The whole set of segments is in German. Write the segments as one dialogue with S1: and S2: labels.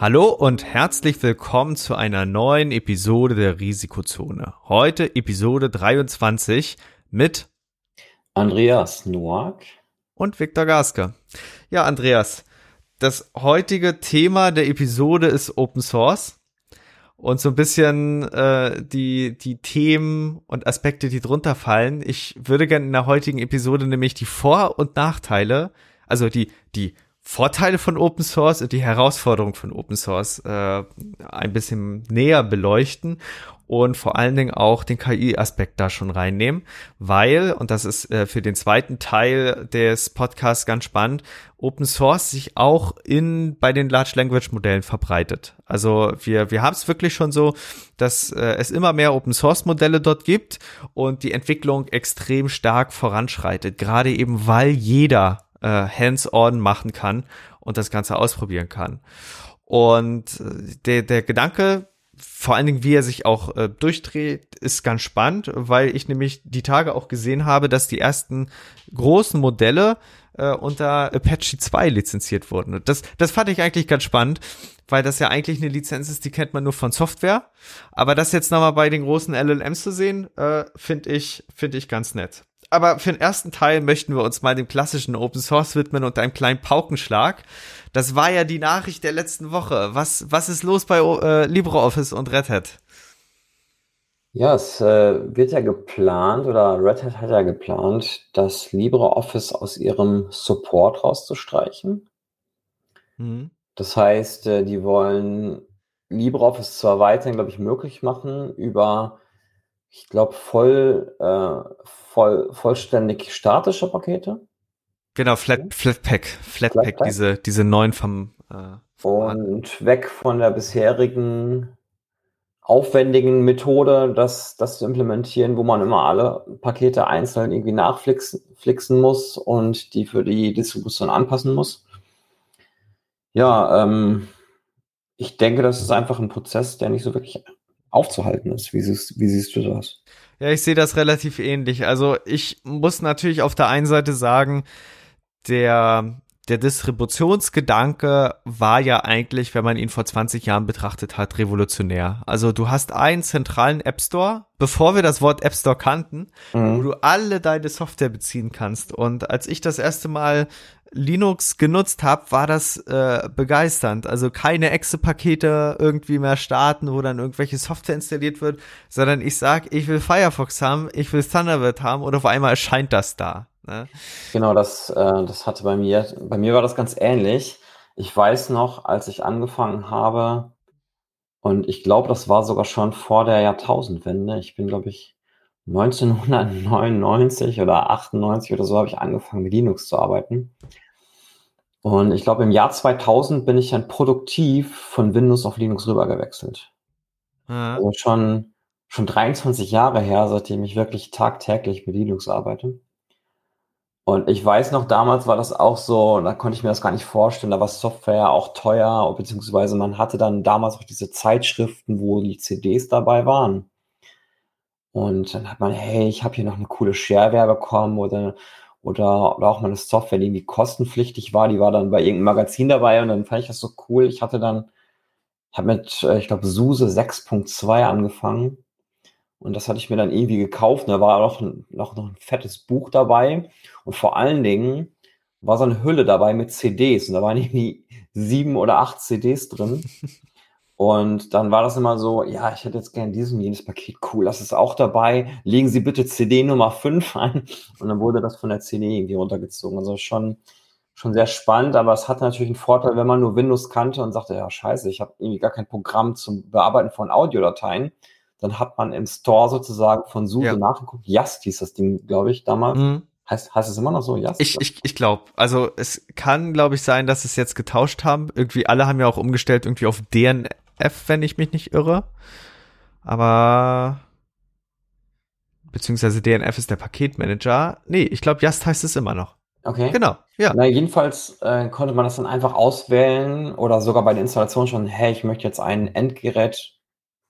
S1: Hallo und herzlich willkommen zu einer neuen Episode der Risikozone. Heute Episode 23 mit
S2: Andreas Noack
S1: und Viktor Gaske. Ja, Andreas, das heutige Thema der Episode ist Open Source und so ein bisschen äh, die, die Themen und Aspekte, die drunter fallen. Ich würde gerne in der heutigen Episode nämlich die Vor- und Nachteile, also die, die Vorteile von Open Source und die Herausforderungen von Open Source äh, ein bisschen näher beleuchten und vor allen Dingen auch den KI-Aspekt da schon reinnehmen, weil, und das ist äh, für den zweiten Teil des Podcasts ganz spannend, Open Source sich auch in bei den Large Language Modellen verbreitet. Also wir wir haben es wirklich schon so, dass äh, es immer mehr Open Source Modelle dort gibt und die Entwicklung extrem stark voranschreitet, gerade eben weil jeder äh, hands-on machen kann und das Ganze ausprobieren kann. Und äh, der, der Gedanke, vor allen Dingen, wie er sich auch äh, durchdreht, ist ganz spannend, weil ich nämlich die Tage auch gesehen habe, dass die ersten großen Modelle äh, unter Apache 2 lizenziert wurden. Und das, das fand ich eigentlich ganz spannend, weil das ja eigentlich eine Lizenz ist, die kennt man nur von Software. Aber das jetzt nochmal bei den großen LLMs zu sehen, äh, finde ich, finde ich ganz nett aber für den ersten Teil möchten wir uns mal dem klassischen Open Source widmen und einem kleinen Paukenschlag. Das war ja die Nachricht der letzten Woche. Was, was ist los bei äh, LibreOffice und Red Hat?
S2: Ja, es äh, wird ja geplant oder Red Hat hat ja geplant, das LibreOffice aus ihrem Support rauszustreichen. Mhm. Das heißt, äh, die wollen LibreOffice zwar weiterhin, glaube ich, möglich machen über ich glaube, voll, äh, voll, vollständig statische Pakete.
S1: Genau, Flat, Flatpak, Flatpak, Flatpak. diese, diese neuen vom,
S2: äh, Und weg von der bisherigen aufwendigen Methode, das, das zu implementieren, wo man immer alle Pakete einzeln irgendwie nachflixen muss und die für die Distribution anpassen muss. Ja, ähm, ich denke, das ist einfach ein Prozess, der nicht so wirklich aufzuhalten ist. Wie siehst, wie siehst du das?
S1: Ja, ich sehe das relativ ähnlich. Also ich muss natürlich auf der einen Seite sagen, der, der Distributionsgedanke war ja eigentlich, wenn man ihn vor 20 Jahren betrachtet hat, revolutionär. Also du hast einen zentralen App Store, bevor wir das Wort App Store kannten, mhm. wo du alle deine Software beziehen kannst. Und als ich das erste Mal Linux genutzt habe, war das äh, begeisternd. Also keine Exe-Pakete irgendwie mehr starten, wo dann irgendwelche Software installiert wird, sondern ich sag, ich will Firefox haben, ich will Thunderbird haben und auf einmal erscheint das da. Ne?
S2: Genau, das, äh, das hatte bei mir, bei mir war das ganz ähnlich. Ich weiß noch, als ich angefangen habe, und ich glaube, das war sogar schon vor der Jahrtausendwende. Ich bin, glaube ich, 1999 oder 98 oder so habe ich angefangen mit Linux zu arbeiten. Und ich glaube, im Jahr 2000 bin ich dann produktiv von Windows auf Linux rüber gewechselt. Ja. Also schon, schon 23 Jahre her, seitdem ich wirklich tagtäglich mit Linux arbeite. Und ich weiß noch, damals war das auch so, da konnte ich mir das gar nicht vorstellen, da war Software auch teuer, beziehungsweise man hatte dann damals auch diese Zeitschriften, wo die CDs dabei waren. Und dann hat man, hey, ich habe hier noch eine coole Shareware bekommen oder, oder, oder auch mal eine Software, die irgendwie kostenpflichtig war, die war dann bei irgendeinem Magazin dabei und dann fand ich das so cool. Ich hatte dann, habe mit, äh, ich glaube, SUSE 6.2 angefangen und das hatte ich mir dann irgendwie gekauft. Und da war auch noch, noch ein fettes Buch dabei und vor allen Dingen war so eine Hülle dabei mit CDs und da waren irgendwie sieben oder acht CDs drin. Und dann war das immer so, ja, ich hätte jetzt gerne dieses und jenes Paket, cool, das ist auch dabei. Legen Sie bitte CD Nummer 5 ein. Und dann wurde das von der CD irgendwie runtergezogen. Also schon, schon sehr spannend, aber es hat natürlich einen Vorteil, wenn man nur Windows kannte und sagte, ja, scheiße, ich habe irgendwie gar kein Programm zum Bearbeiten von Audiodateien. Dann hat man im Store sozusagen von SUSE ja. nachgeguckt. Yast hieß das Ding, glaube ich, damals. Mhm. Heißt, heißt es immer noch so?
S1: Ja. Ich, ich, ich glaube. Also es kann, glaube ich, sein, dass es jetzt getauscht haben. Irgendwie alle haben ja auch umgestellt irgendwie auf DNF, wenn ich mich nicht irre. Aber beziehungsweise DNF ist der Paketmanager. Nee, ich glaube, Just heißt es immer noch.
S2: Okay. Genau, ja. Na, jedenfalls äh, konnte man das dann einfach auswählen oder sogar bei der Installation schon, hey, ich möchte jetzt ein Endgerät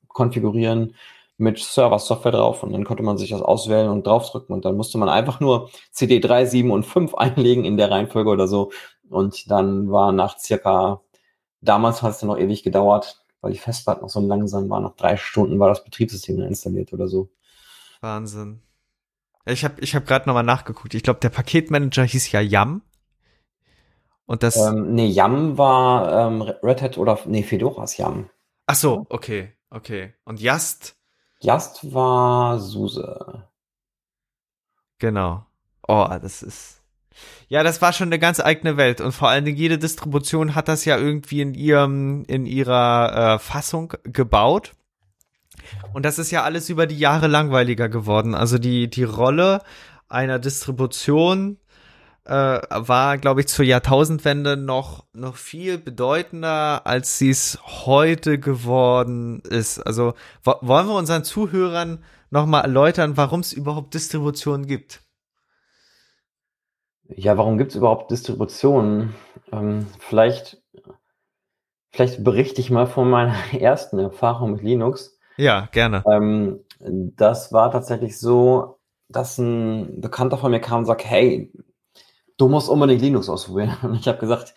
S2: konfigurieren mit Server-Software drauf und dann konnte man sich das auswählen und draufdrücken und dann musste man einfach nur CD 3, 7 und 5 einlegen in der Reihenfolge oder so und dann war nach circa, damals hat es dann noch ewig gedauert, weil die Festplatte noch so langsam war, nach drei Stunden war das Betriebssystem installiert oder so.
S1: Wahnsinn. Ich habe ich hab gerade nochmal nachgeguckt. Ich glaube, der Paketmanager hieß ja Yam.
S2: Und das. Ähm, nee, Yam war ähm, Red Hat oder nee, Fedora ist Yam.
S1: Ach so, okay, okay. Und Yast
S2: Just war SUSE.
S1: Genau. Oh, das ist. Ja, das war schon eine ganz eigene Welt und vor allen Dingen jede Distribution hat das ja irgendwie in ihrem in ihrer äh, Fassung gebaut. Und das ist ja alles über die Jahre langweiliger geworden. Also die die Rolle einer Distribution äh, war, glaube ich, zur Jahrtausendwende noch, noch viel bedeutender, als sie es heute geworden ist. Also wollen wir unseren Zuhörern nochmal erläutern, warum es überhaupt Distributionen gibt?
S2: Ja, warum gibt es überhaupt Distributionen? Ähm, vielleicht, vielleicht berichte ich mal von meiner ersten Erfahrung mit Linux.
S1: Ja, gerne.
S2: Ähm, das war tatsächlich so, dass ein Bekannter von mir kam und sagt, hey, du musst unbedingt Linux ausprobieren. Und ich habe gesagt,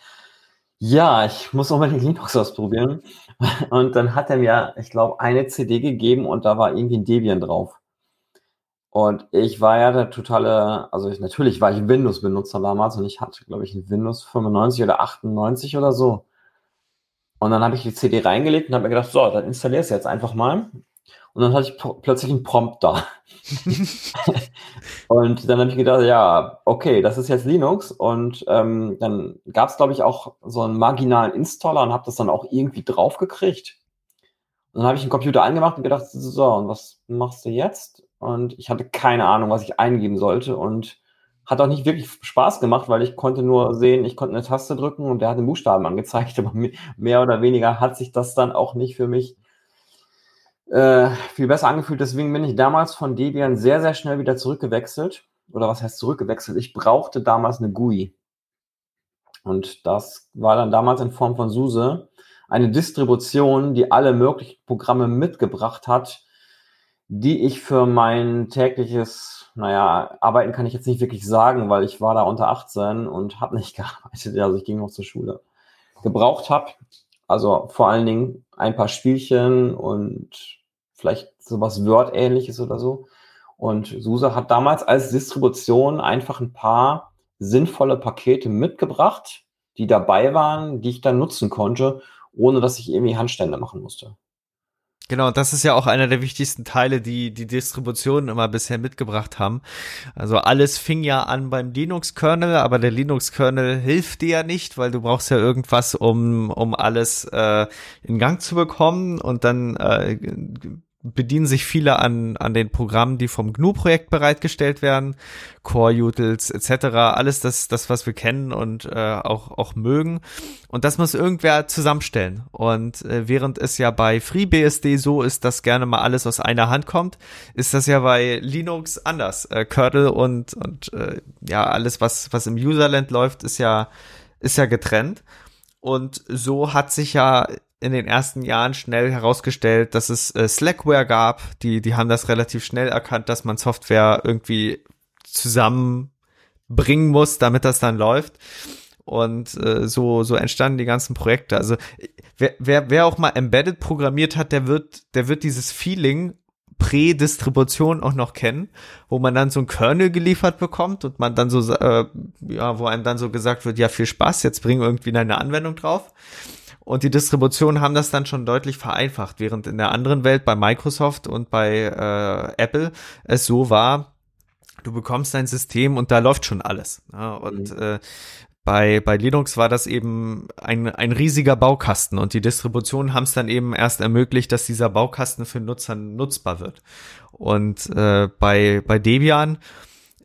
S2: ja, ich muss unbedingt Linux ausprobieren. Und dann hat er mir, ich glaube, eine CD gegeben und da war irgendwie ein Debian drauf. Und ich war ja der totale, also ich, natürlich war ich Windows-Benutzer damals und ich hatte, glaube ich, ein Windows 95 oder 98 oder so. Und dann habe ich die CD reingelegt und habe mir gedacht, so, dann installiere es jetzt einfach mal. Und dann hatte ich plötzlich einen Prompt da. und dann habe ich gedacht, ja, okay, das ist jetzt Linux. Und ähm, dann gab es, glaube ich, auch so einen marginalen Installer und habe das dann auch irgendwie draufgekriegt. Und dann habe ich den Computer angemacht und gedacht, so, und was machst du jetzt? Und ich hatte keine Ahnung, was ich eingeben sollte. Und hat auch nicht wirklich Spaß gemacht, weil ich konnte nur sehen, ich konnte eine Taste drücken und der hat den Buchstaben angezeigt, aber mehr oder weniger hat sich das dann auch nicht für mich äh, viel besser angefühlt. Deswegen bin ich damals von Debian sehr, sehr schnell wieder zurückgewechselt. Oder was heißt zurückgewechselt? Ich brauchte damals eine GUI. Und das war dann damals in Form von SUSE eine Distribution, die alle möglichen Programme mitgebracht hat, die ich für mein tägliches, naja, arbeiten kann ich jetzt nicht wirklich sagen, weil ich war da unter 18 und habe nicht gearbeitet, also ich ging noch zur Schule, gebraucht habe. Also vor allen Dingen ein paar Spielchen und vielleicht sowas Word-ähnliches oder so. Und SUSE hat damals als Distribution einfach ein paar sinnvolle Pakete mitgebracht, die dabei waren, die ich dann nutzen konnte, ohne dass ich irgendwie Handstände machen musste.
S1: Genau, das ist ja auch einer der wichtigsten Teile, die die Distributionen immer bisher mitgebracht haben. Also alles fing ja an beim Linux-Kernel, aber der Linux-Kernel hilft dir ja nicht, weil du brauchst ja irgendwas, um, um alles äh, in Gang zu bekommen und dann äh, bedienen sich viele an, an den Programmen, die vom GNU-Projekt bereitgestellt werden, Core Utils etc., alles das, das, was wir kennen und äh, auch, auch mögen. Und das muss irgendwer zusammenstellen. Und äh, während es ja bei FreeBSD so ist, dass gerne mal alles aus einer Hand kommt, ist das ja bei Linux anders. Äh, Kernel und, und äh, ja, alles, was, was im Userland läuft, ist ja, ist ja getrennt. Und so hat sich ja in den ersten Jahren schnell herausgestellt, dass es äh, Slackware gab. Die, die haben das relativ schnell erkannt, dass man Software irgendwie zusammenbringen muss, damit das dann läuft. Und äh, so, so entstanden die ganzen Projekte. Also wer, wer, wer auch mal Embedded programmiert hat, der wird, der wird dieses Feeling Prä-Distribution auch noch kennen, wo man dann so ein Kernel geliefert bekommt und man dann so, äh, ja, wo einem dann so gesagt wird, ja, viel Spaß, jetzt bring irgendwie deine Anwendung drauf. Und die Distributionen haben das dann schon deutlich vereinfacht, während in der anderen Welt bei Microsoft und bei äh, Apple es so war, du bekommst dein System und da läuft schon alles. Ja, und mhm. äh, bei, bei Linux war das eben ein, ein riesiger Baukasten und die Distributionen haben es dann eben erst ermöglicht, dass dieser Baukasten für Nutzer nutzbar wird. Und äh, bei, bei Debian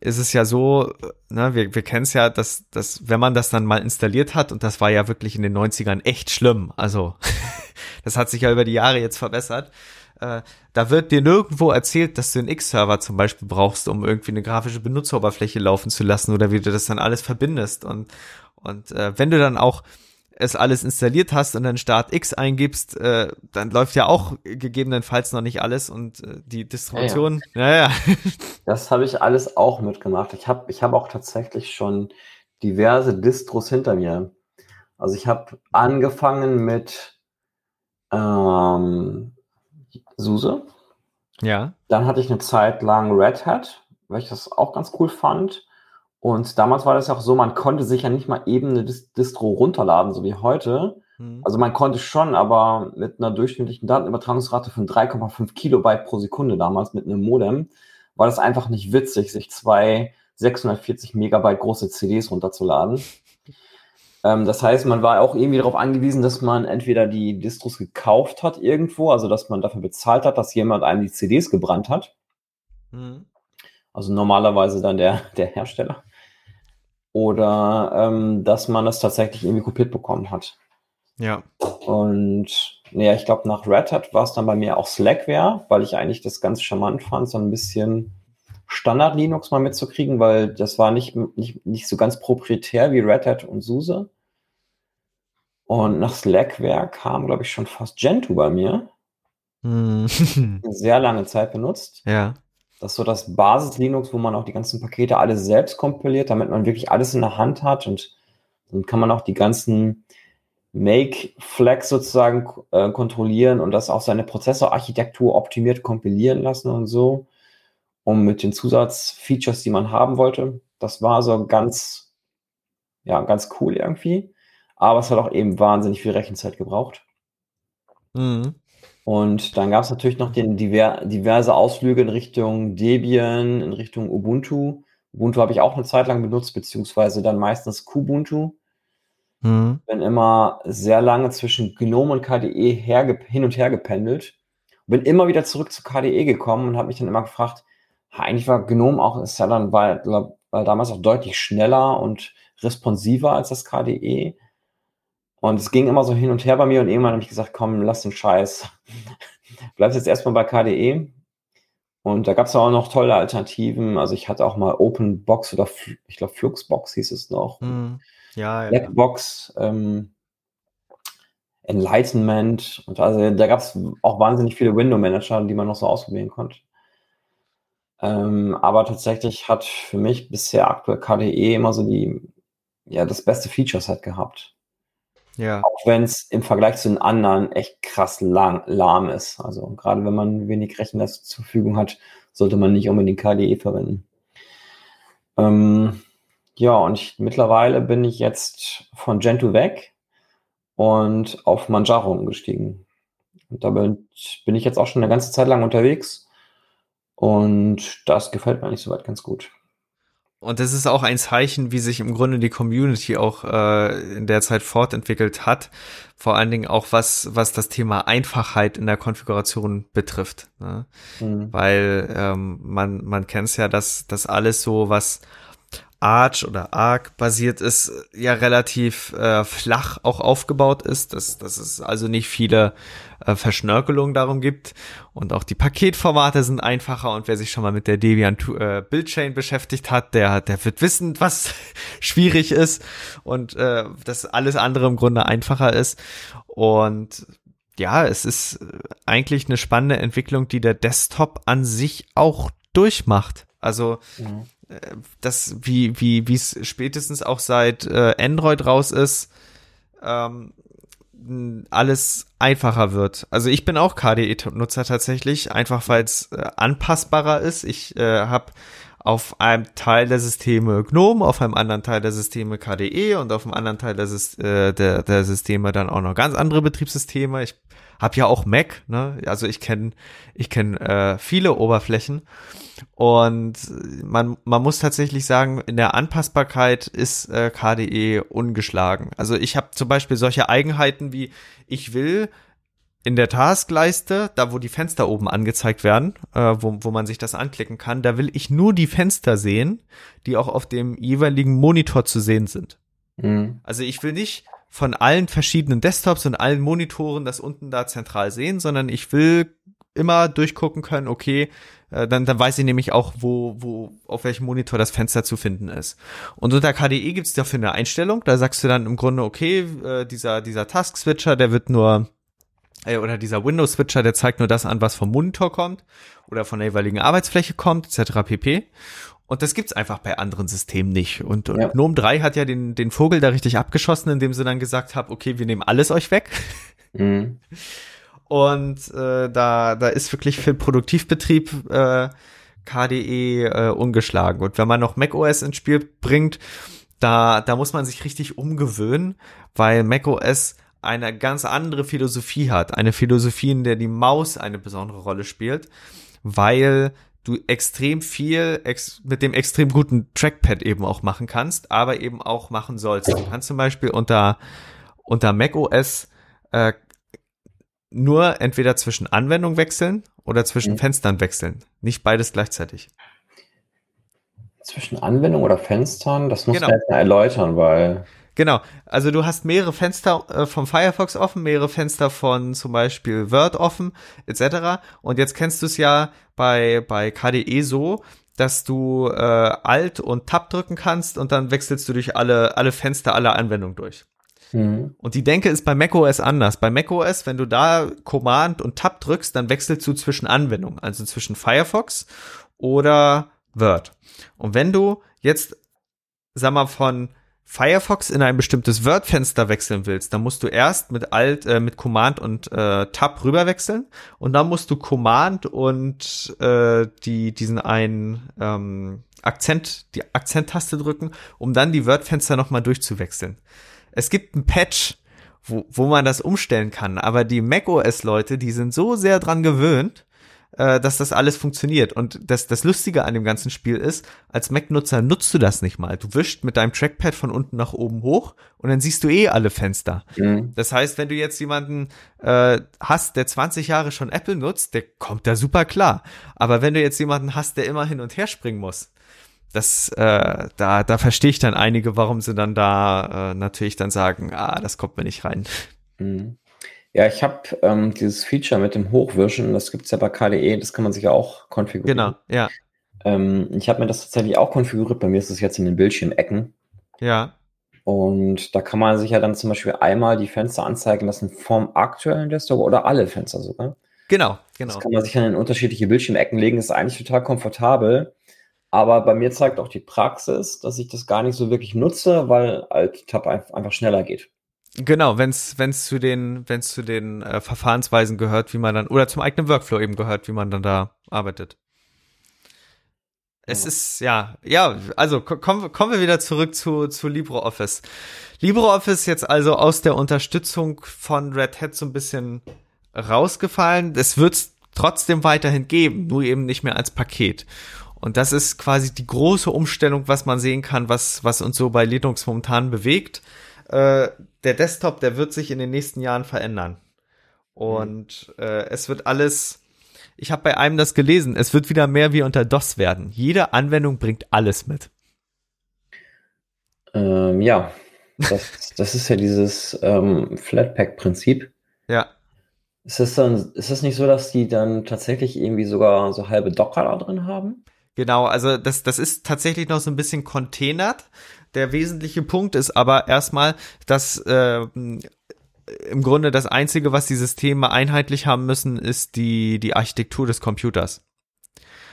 S1: ist es ja so, ne, wir, wir kennen es ja, dass, dass wenn man das dann mal installiert hat, und das war ja wirklich in den 90ern echt schlimm, also das hat sich ja über die Jahre jetzt verbessert, äh, da wird dir nirgendwo erzählt, dass du einen X-Server zum Beispiel brauchst, um irgendwie eine grafische Benutzeroberfläche laufen zu lassen oder wie du das dann alles verbindest. Und, und äh, wenn du dann auch es alles installiert hast und dann Start X eingibst, äh, dann läuft ja auch gegebenenfalls noch nicht alles und äh, die Distribution, ja, ja. ja, ja.
S2: Das habe ich alles auch mitgemacht. Ich habe ich hab auch tatsächlich schon diverse Distros hinter mir. Also ich habe angefangen mit ähm, SUSE.
S1: Ja.
S2: Dann hatte ich eine Zeit lang Red Hat, weil ich das auch ganz cool fand. Und damals war das ja auch so, man konnte sich ja nicht mal eben eine Distro runterladen, so wie heute. Mhm. Also man konnte schon, aber mit einer durchschnittlichen Datenübertragungsrate von 3,5 Kilobyte pro Sekunde damals mit einem Modem, war das einfach nicht witzig, sich zwei 640 Megabyte große CDs runterzuladen. Ähm, das heißt, man war auch irgendwie darauf angewiesen, dass man entweder die Distros gekauft hat irgendwo, also dass man dafür bezahlt hat, dass jemand einem die CDs gebrannt hat. Mhm. Also normalerweise dann der, der Hersteller. Oder ähm, dass man das tatsächlich irgendwie kopiert bekommen hat.
S1: Ja.
S2: Und naja, ich glaube, nach Red Hat war es dann bei mir auch Slackware, weil ich eigentlich das ganz charmant fand, so ein bisschen Standard Linux mal mitzukriegen, weil das war nicht, nicht, nicht so ganz proprietär wie Red Hat und SUSE. Und nach Slackware kam, glaube ich, schon fast Gentoo bei mir. Hm. Sehr lange Zeit benutzt.
S1: Ja.
S2: Das ist so das Basis-Linux, wo man auch die ganzen Pakete alle selbst kompiliert, damit man wirklich alles in der Hand hat und dann kann man auch die ganzen Make-Flags sozusagen äh, kontrollieren und das auch seine Prozessorarchitektur optimiert kompilieren lassen und so, um mit den Zusatzfeatures, die man haben wollte. Das war so ganz, ja, ganz cool irgendwie. Aber es hat auch eben wahnsinnig viel Rechenzeit gebraucht. Mhm. Und dann gab es natürlich noch den diver diverse Ausflüge in Richtung Debian, in Richtung Ubuntu. Ubuntu habe ich auch eine Zeit lang benutzt, beziehungsweise dann meistens Kubuntu. Mhm. Bin immer sehr lange zwischen GNOME und KDE hin und her gependelt. Bin immer wieder zurück zu KDE gekommen und habe mich dann immer gefragt, eigentlich war GNOME auch, ist ja dann, war damals auch deutlich schneller und responsiver als das KDE. Und es ging immer so hin und her bei mir und irgendwann habe ich gesagt, komm, lass den Scheiß. Bleibst jetzt erstmal bei KDE. Und da gab es auch noch tolle Alternativen. Also ich hatte auch mal OpenBox oder ich glaube Fluxbox hieß es noch. Mm,
S1: ja, ja.
S2: Blackbox, ähm, Enlightenment. Und also da gab es auch wahnsinnig viele Window-Manager, die man noch so ausprobieren konnte. Ähm, aber tatsächlich hat für mich bisher aktuell KDE immer so die, ja, das beste Features hat gehabt.
S1: Ja.
S2: Auch wenn es im Vergleich zu den anderen echt krass lang, lahm ist. Also gerade wenn man wenig Rechenleistung zur Verfügung hat, sollte man nicht unbedingt KDE verwenden. Ähm, ja, und ich, mittlerweile bin ich jetzt von Gentoo weg und auf Manjaro umgestiegen. Und da bin, bin ich jetzt auch schon eine ganze Zeit lang unterwegs und das gefällt mir eigentlich soweit ganz gut.
S1: Und das ist auch ein Zeichen, wie sich im Grunde die Community auch äh, in der Zeit fortentwickelt hat. Vor allen Dingen auch was, was das Thema Einfachheit in der Konfiguration betrifft. Ne? Mhm. Weil ähm, man, man kennt es ja, dass das alles so, was Arch oder Arc basiert ist, ja relativ äh, flach auch aufgebaut ist, dass, dass es also nicht viele äh, Verschnörkelungen darum gibt. Und auch die Paketformate sind einfacher. Und wer sich schon mal mit der Debian äh, Buildchain beschäftigt hat, der, der wird wissen, was schwierig ist und äh, dass alles andere im Grunde einfacher ist. Und ja, es ist eigentlich eine spannende Entwicklung, die der Desktop an sich auch durchmacht. Also mhm das, wie, wie, wie es spätestens auch seit äh, Android raus ist, ähm, alles einfacher wird. Also ich bin auch KDE-Nutzer tatsächlich, einfach weil es äh, anpassbarer ist. Ich äh, habe auf einem Teil der Systeme GNOME, auf einem anderen Teil der Systeme KDE und auf einem anderen Teil der, äh, der, der Systeme dann auch noch ganz andere Betriebssysteme. Ich habe ja auch Mac, ne? Also ich kenne ich kenn, äh, viele Oberflächen und man man muss tatsächlich sagen, in der Anpassbarkeit ist äh, KDE ungeschlagen. Also ich habe zum Beispiel solche Eigenheiten wie ich will in der Taskleiste, da wo die Fenster oben angezeigt werden, äh, wo, wo man sich das anklicken kann, da will ich nur die Fenster sehen, die auch auf dem jeweiligen Monitor zu sehen sind. Mhm. Also ich will nicht von allen verschiedenen Desktops und allen Monitoren das unten da zentral sehen, sondern ich will immer durchgucken können, okay, äh, dann, dann weiß ich nämlich auch, wo, wo, auf welchem Monitor das Fenster zu finden ist. Und unter KDE gibt es dafür eine Einstellung, da sagst du dann im Grunde, okay, äh, dieser, dieser Task-Switcher, der wird nur äh, oder dieser Windows-Switcher, der zeigt nur das an, was vom Monitor kommt oder von der jeweiligen Arbeitsfläche kommt, etc. pp. Und das gibt's einfach bei anderen Systemen nicht. Und, und ja. GNOME 3 hat ja den, den Vogel da richtig abgeschossen, indem sie dann gesagt haben, okay, wir nehmen alles euch weg. Mhm. Und äh, da, da ist wirklich für Produktivbetrieb äh, KDE äh, ungeschlagen. Und wenn man noch macOS ins Spiel bringt, da, da muss man sich richtig umgewöhnen, weil macOS eine ganz andere Philosophie hat. Eine Philosophie, in der die Maus eine besondere Rolle spielt, weil du extrem viel ex mit dem extrem guten Trackpad eben auch machen kannst, aber eben auch machen sollst. Du kannst zum Beispiel unter, unter macOS äh, nur entweder zwischen Anwendung wechseln oder zwischen mhm. Fenstern wechseln. Nicht beides gleichzeitig.
S2: Zwischen Anwendung oder Fenstern, das muss genau. man erläutern, weil
S1: Genau, also du hast mehrere Fenster äh, vom Firefox offen, mehrere Fenster von zum Beispiel Word offen, etc. Und jetzt kennst du es ja bei, bei KDE so, dass du äh, Alt und Tab drücken kannst und dann wechselst du durch alle, alle Fenster aller Anwendungen durch. Mhm. Und die Denke ist bei macOS anders. Bei macOS, wenn du da Command und Tab drückst, dann wechselst du zwischen Anwendungen, also zwischen Firefox oder Word. Und wenn du jetzt, sag mal, von Firefox in ein bestimmtes Word-Fenster wechseln willst, dann musst du erst mit Alt, äh, mit Command und äh, Tab rüber wechseln und dann musst du Command und äh, die diesen einen ähm, Akzent, die Akzenttaste drücken, um dann die Word-Fenster nochmal durchzuwechseln. Es gibt ein Patch, wo, wo man das umstellen kann, aber die macOS-Leute, die sind so sehr dran gewöhnt, äh, dass das alles funktioniert. Und das, das Lustige an dem ganzen Spiel ist, als Mac-Nutzer nutzt du das nicht mal. Du wischst mit deinem Trackpad von unten nach oben hoch und dann siehst du eh alle Fenster. Mhm. Das heißt, wenn du jetzt jemanden äh, hast, der 20 Jahre schon Apple nutzt, der kommt da super klar. Aber wenn du jetzt jemanden hast, der immer hin und her springen muss, das, äh, da, da verstehe ich dann einige, warum sie dann da äh, natürlich dann sagen, ah, das kommt mir nicht rein.
S2: Mhm. Ja, ich habe ähm, dieses Feature mit dem Hochwischen, das gibt es ja bei KDE, das kann man sich ja auch konfigurieren.
S1: Genau, ja.
S2: Ähm, ich habe mir das tatsächlich auch konfiguriert, bei mir ist es jetzt in den Bildschirmecken.
S1: Ja.
S2: Und da kann man sich ja dann zum Beispiel einmal die Fenster anzeigen lassen vom aktuellen Desktop oder alle Fenster sogar.
S1: Genau, genau.
S2: Das kann man sich dann in unterschiedliche Bildschirmecken legen, das ist eigentlich total komfortabel. Aber bei mir zeigt auch die Praxis, dass ich das gar nicht so wirklich nutze, weil Alt-Tab einfach schneller geht.
S1: Genau, wenn es wenn's zu den wenn es zu den äh, Verfahrensweisen gehört, wie man dann oder zum eigenen Workflow eben gehört, wie man dann da arbeitet. Es ja. ist ja ja also kommen kommen wir wieder zurück zu zu LibreOffice. LibreOffice jetzt also aus der Unterstützung von Red Hat so ein bisschen rausgefallen. Es wird trotzdem weiterhin geben, nur eben nicht mehr als Paket. Und das ist quasi die große Umstellung, was man sehen kann, was was uns so bei Linux momentan bewegt äh, der Desktop, der wird sich in den nächsten Jahren verändern. Und mhm. äh, es wird alles, ich habe bei einem das gelesen, es wird wieder mehr wie unter DOS werden. Jede Anwendung bringt alles mit.
S2: Ähm, ja, das, das ist ja dieses ähm, Flatpak-Prinzip.
S1: Ja.
S2: Ist es dann, ist es nicht so, dass die dann tatsächlich irgendwie sogar so halbe Docker da drin haben?
S1: Genau, also das, das ist tatsächlich noch so ein bisschen containert. Der wesentliche Punkt ist aber erstmal, dass äh, im Grunde das Einzige, was die Systeme einheitlich haben müssen, ist die, die Architektur des Computers.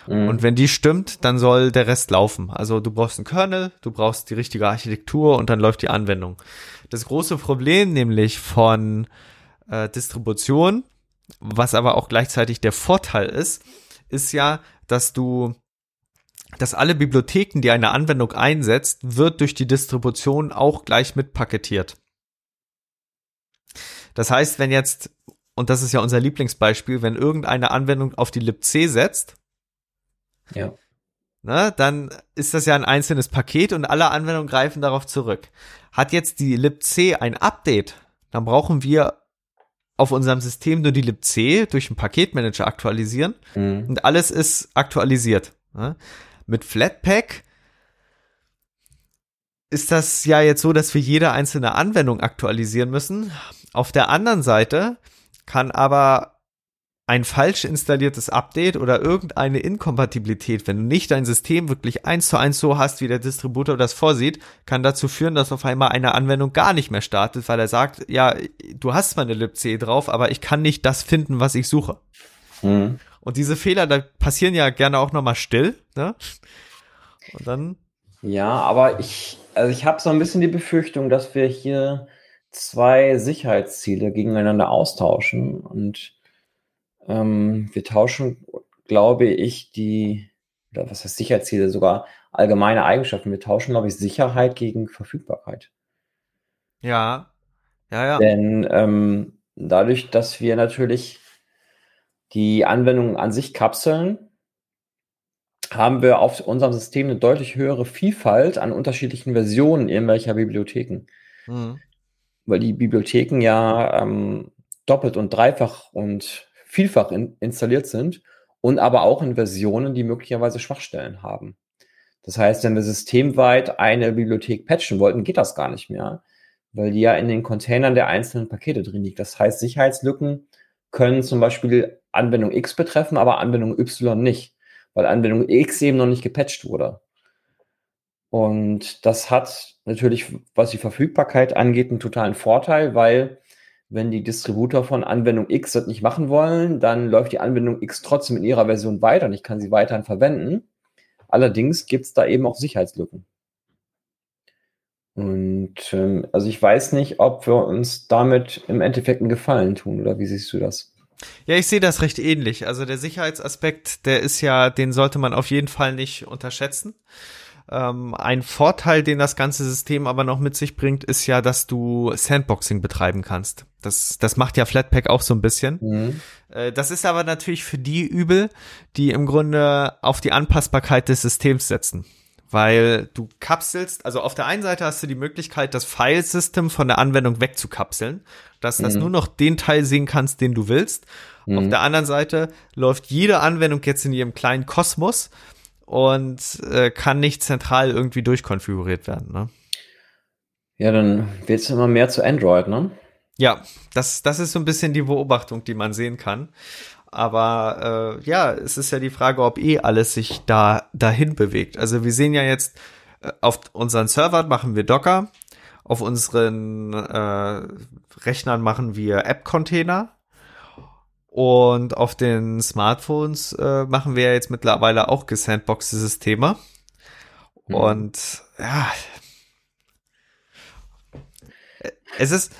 S1: Mhm. Und wenn die stimmt, dann soll der Rest laufen. Also du brauchst einen Kernel, du brauchst die richtige Architektur und dann läuft die Anwendung. Das große Problem nämlich von äh, Distribution, was aber auch gleichzeitig der Vorteil ist, ist ja, dass du dass alle Bibliotheken, die eine Anwendung einsetzt, wird durch die Distribution auch gleich mitpaketiert. Das heißt, wenn jetzt, und das ist ja unser Lieblingsbeispiel, wenn irgendeine Anwendung auf die libc setzt,
S2: ja.
S1: ne, dann ist das ja ein einzelnes Paket und alle Anwendungen greifen darauf zurück. Hat jetzt die libc ein Update, dann brauchen wir auf unserem System nur die libc durch einen Paketmanager aktualisieren mhm. und alles ist aktualisiert. Ne? Mit Flatpak ist das ja jetzt so, dass wir jede einzelne Anwendung aktualisieren müssen. Auf der anderen Seite kann aber ein falsch installiertes Update oder irgendeine Inkompatibilität, wenn du nicht dein System wirklich eins zu eins so hast, wie der Distributor das vorsieht, kann dazu führen, dass auf einmal eine Anwendung gar nicht mehr startet, weil er sagt, ja, du hast zwar eine libc drauf, aber ich kann nicht das finden, was ich suche. Mhm. Und diese Fehler, da passieren ja gerne auch nochmal still, ne? Und dann.
S2: Ja, aber ich, also ich habe so ein bisschen die Befürchtung, dass wir hier zwei Sicherheitsziele gegeneinander austauschen und ähm, wir tauschen, glaube ich, die, oder was heißt Sicherheitsziele, sogar allgemeine Eigenschaften. Wir tauschen, glaube ich, Sicherheit gegen Verfügbarkeit.
S1: Ja, ja, ja.
S2: Denn ähm, dadurch, dass wir natürlich die Anwendungen an sich kapseln, haben wir auf unserem System eine deutlich höhere Vielfalt an unterschiedlichen Versionen irgendwelcher Bibliotheken. Mhm. Weil die Bibliotheken ja ähm, doppelt und dreifach und vielfach in, installiert sind und aber auch in Versionen, die möglicherweise Schwachstellen haben. Das heißt, wenn wir systemweit eine Bibliothek patchen wollten, geht das gar nicht mehr, weil die ja in den Containern der einzelnen Pakete drin liegt. Das heißt, Sicherheitslücken können zum Beispiel Anwendung X betreffen, aber Anwendung Y nicht, weil Anwendung X eben noch nicht gepatcht wurde. Und das hat natürlich, was die Verfügbarkeit angeht, einen totalen Vorteil, weil wenn die Distributor von Anwendung X das nicht machen wollen, dann läuft die Anwendung X trotzdem in ihrer Version weiter und ich kann sie weiterhin verwenden. Allerdings gibt es da eben auch Sicherheitslücken. Und ähm, also ich weiß nicht, ob wir uns damit im Endeffekt einen Gefallen tun, oder wie siehst du das?
S1: Ja, ich sehe das recht ähnlich. Also der Sicherheitsaspekt, der ist ja, den sollte man auf jeden Fall nicht unterschätzen. Ähm, ein Vorteil, den das ganze System aber noch mit sich bringt, ist ja, dass du Sandboxing betreiben kannst. Das, das macht ja Flatpak auch so ein bisschen. Mhm. Äh, das ist aber natürlich für die übel, die im Grunde auf die Anpassbarkeit des Systems setzen weil du kapselst, also auf der einen Seite hast du die Möglichkeit, das Filesystem von der Anwendung wegzukapseln, dass mhm. das nur noch den Teil sehen kannst, den du willst. Mhm. Auf der anderen Seite läuft jede Anwendung jetzt in ihrem kleinen Kosmos und äh, kann nicht zentral irgendwie durchkonfiguriert werden. Ne?
S2: Ja, dann wird es immer mehr zu Android, ne?
S1: Ja, das, das ist so ein bisschen die Beobachtung, die man sehen kann. Aber äh, ja, es ist ja die Frage, ob eh alles sich da dahin bewegt. Also wir sehen ja jetzt, äh, auf unseren Server machen wir Docker, auf unseren äh, Rechnern machen wir App-Container und auf den Smartphones äh, machen wir jetzt mittlerweile auch gesandboxte Systeme. Mhm. Und ja, es ist,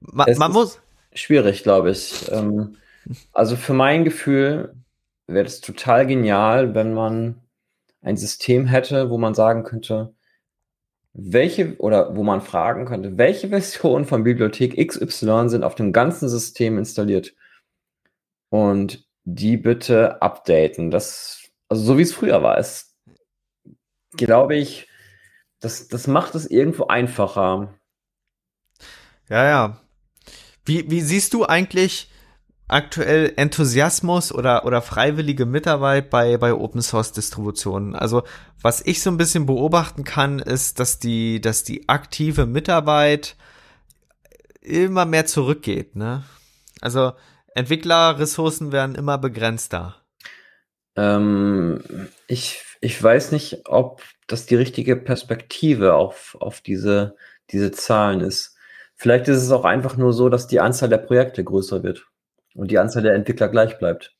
S2: man, es man ist muss. Schwierig, glaube ich. Ähm, also für mein Gefühl wäre es total genial, wenn man ein System hätte, wo man sagen könnte, welche oder wo man fragen könnte, welche Versionen von Bibliothek XY sind auf dem ganzen System installiert und die bitte updaten. Das, also so wie es früher war, ist, glaube ich, das, das macht es irgendwo einfacher.
S1: Ja, ja. Wie, wie siehst du eigentlich aktuell Enthusiasmus oder, oder freiwillige Mitarbeit bei, bei Open Source Distributionen. Also, was ich so ein bisschen beobachten kann, ist, dass die, dass die aktive Mitarbeit immer mehr zurückgeht, ne? Also, Entwicklerressourcen werden immer begrenzter.
S2: Ähm, ich, ich weiß nicht, ob das die richtige Perspektive auf, auf diese, diese Zahlen ist. Vielleicht ist es auch einfach nur so, dass die Anzahl der Projekte größer wird und die Anzahl der Entwickler gleich bleibt.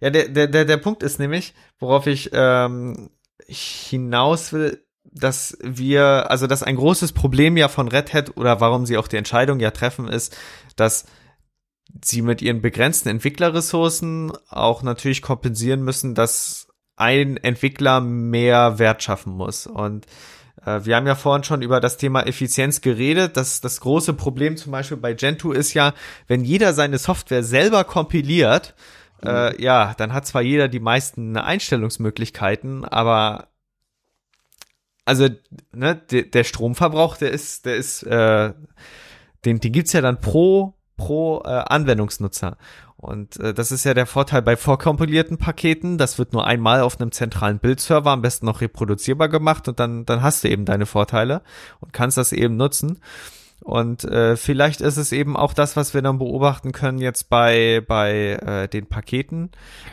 S1: Ja, der, der, der, der Punkt ist nämlich, worauf ich ähm, hinaus will, dass wir, also dass ein großes Problem ja von Red Hat oder warum sie auch die Entscheidung ja treffen, ist, dass sie mit ihren begrenzten Entwicklerressourcen auch natürlich kompensieren müssen, dass ein Entwickler mehr Wert schaffen muss. Und wir haben ja vorhin schon über das Thema Effizienz geredet. Das, das große Problem zum Beispiel bei Gentoo ist ja, wenn jeder seine Software selber kompiliert, äh, mhm. ja, dann hat zwar jeder die meisten Einstellungsmöglichkeiten, aber also ne, de, der Stromverbrauch, der ist, der ist, äh, den, den gibt's ja dann pro pro äh, Anwendungsnutzer. Und äh, das ist ja der Vorteil bei vorkompilierten Paketen. Das wird nur einmal auf einem zentralen Bildserver am besten noch reproduzierbar gemacht und dann, dann hast du eben deine Vorteile und kannst das eben nutzen. Und äh, vielleicht ist es eben auch das, was wir dann beobachten können jetzt bei, bei äh, den Paketen,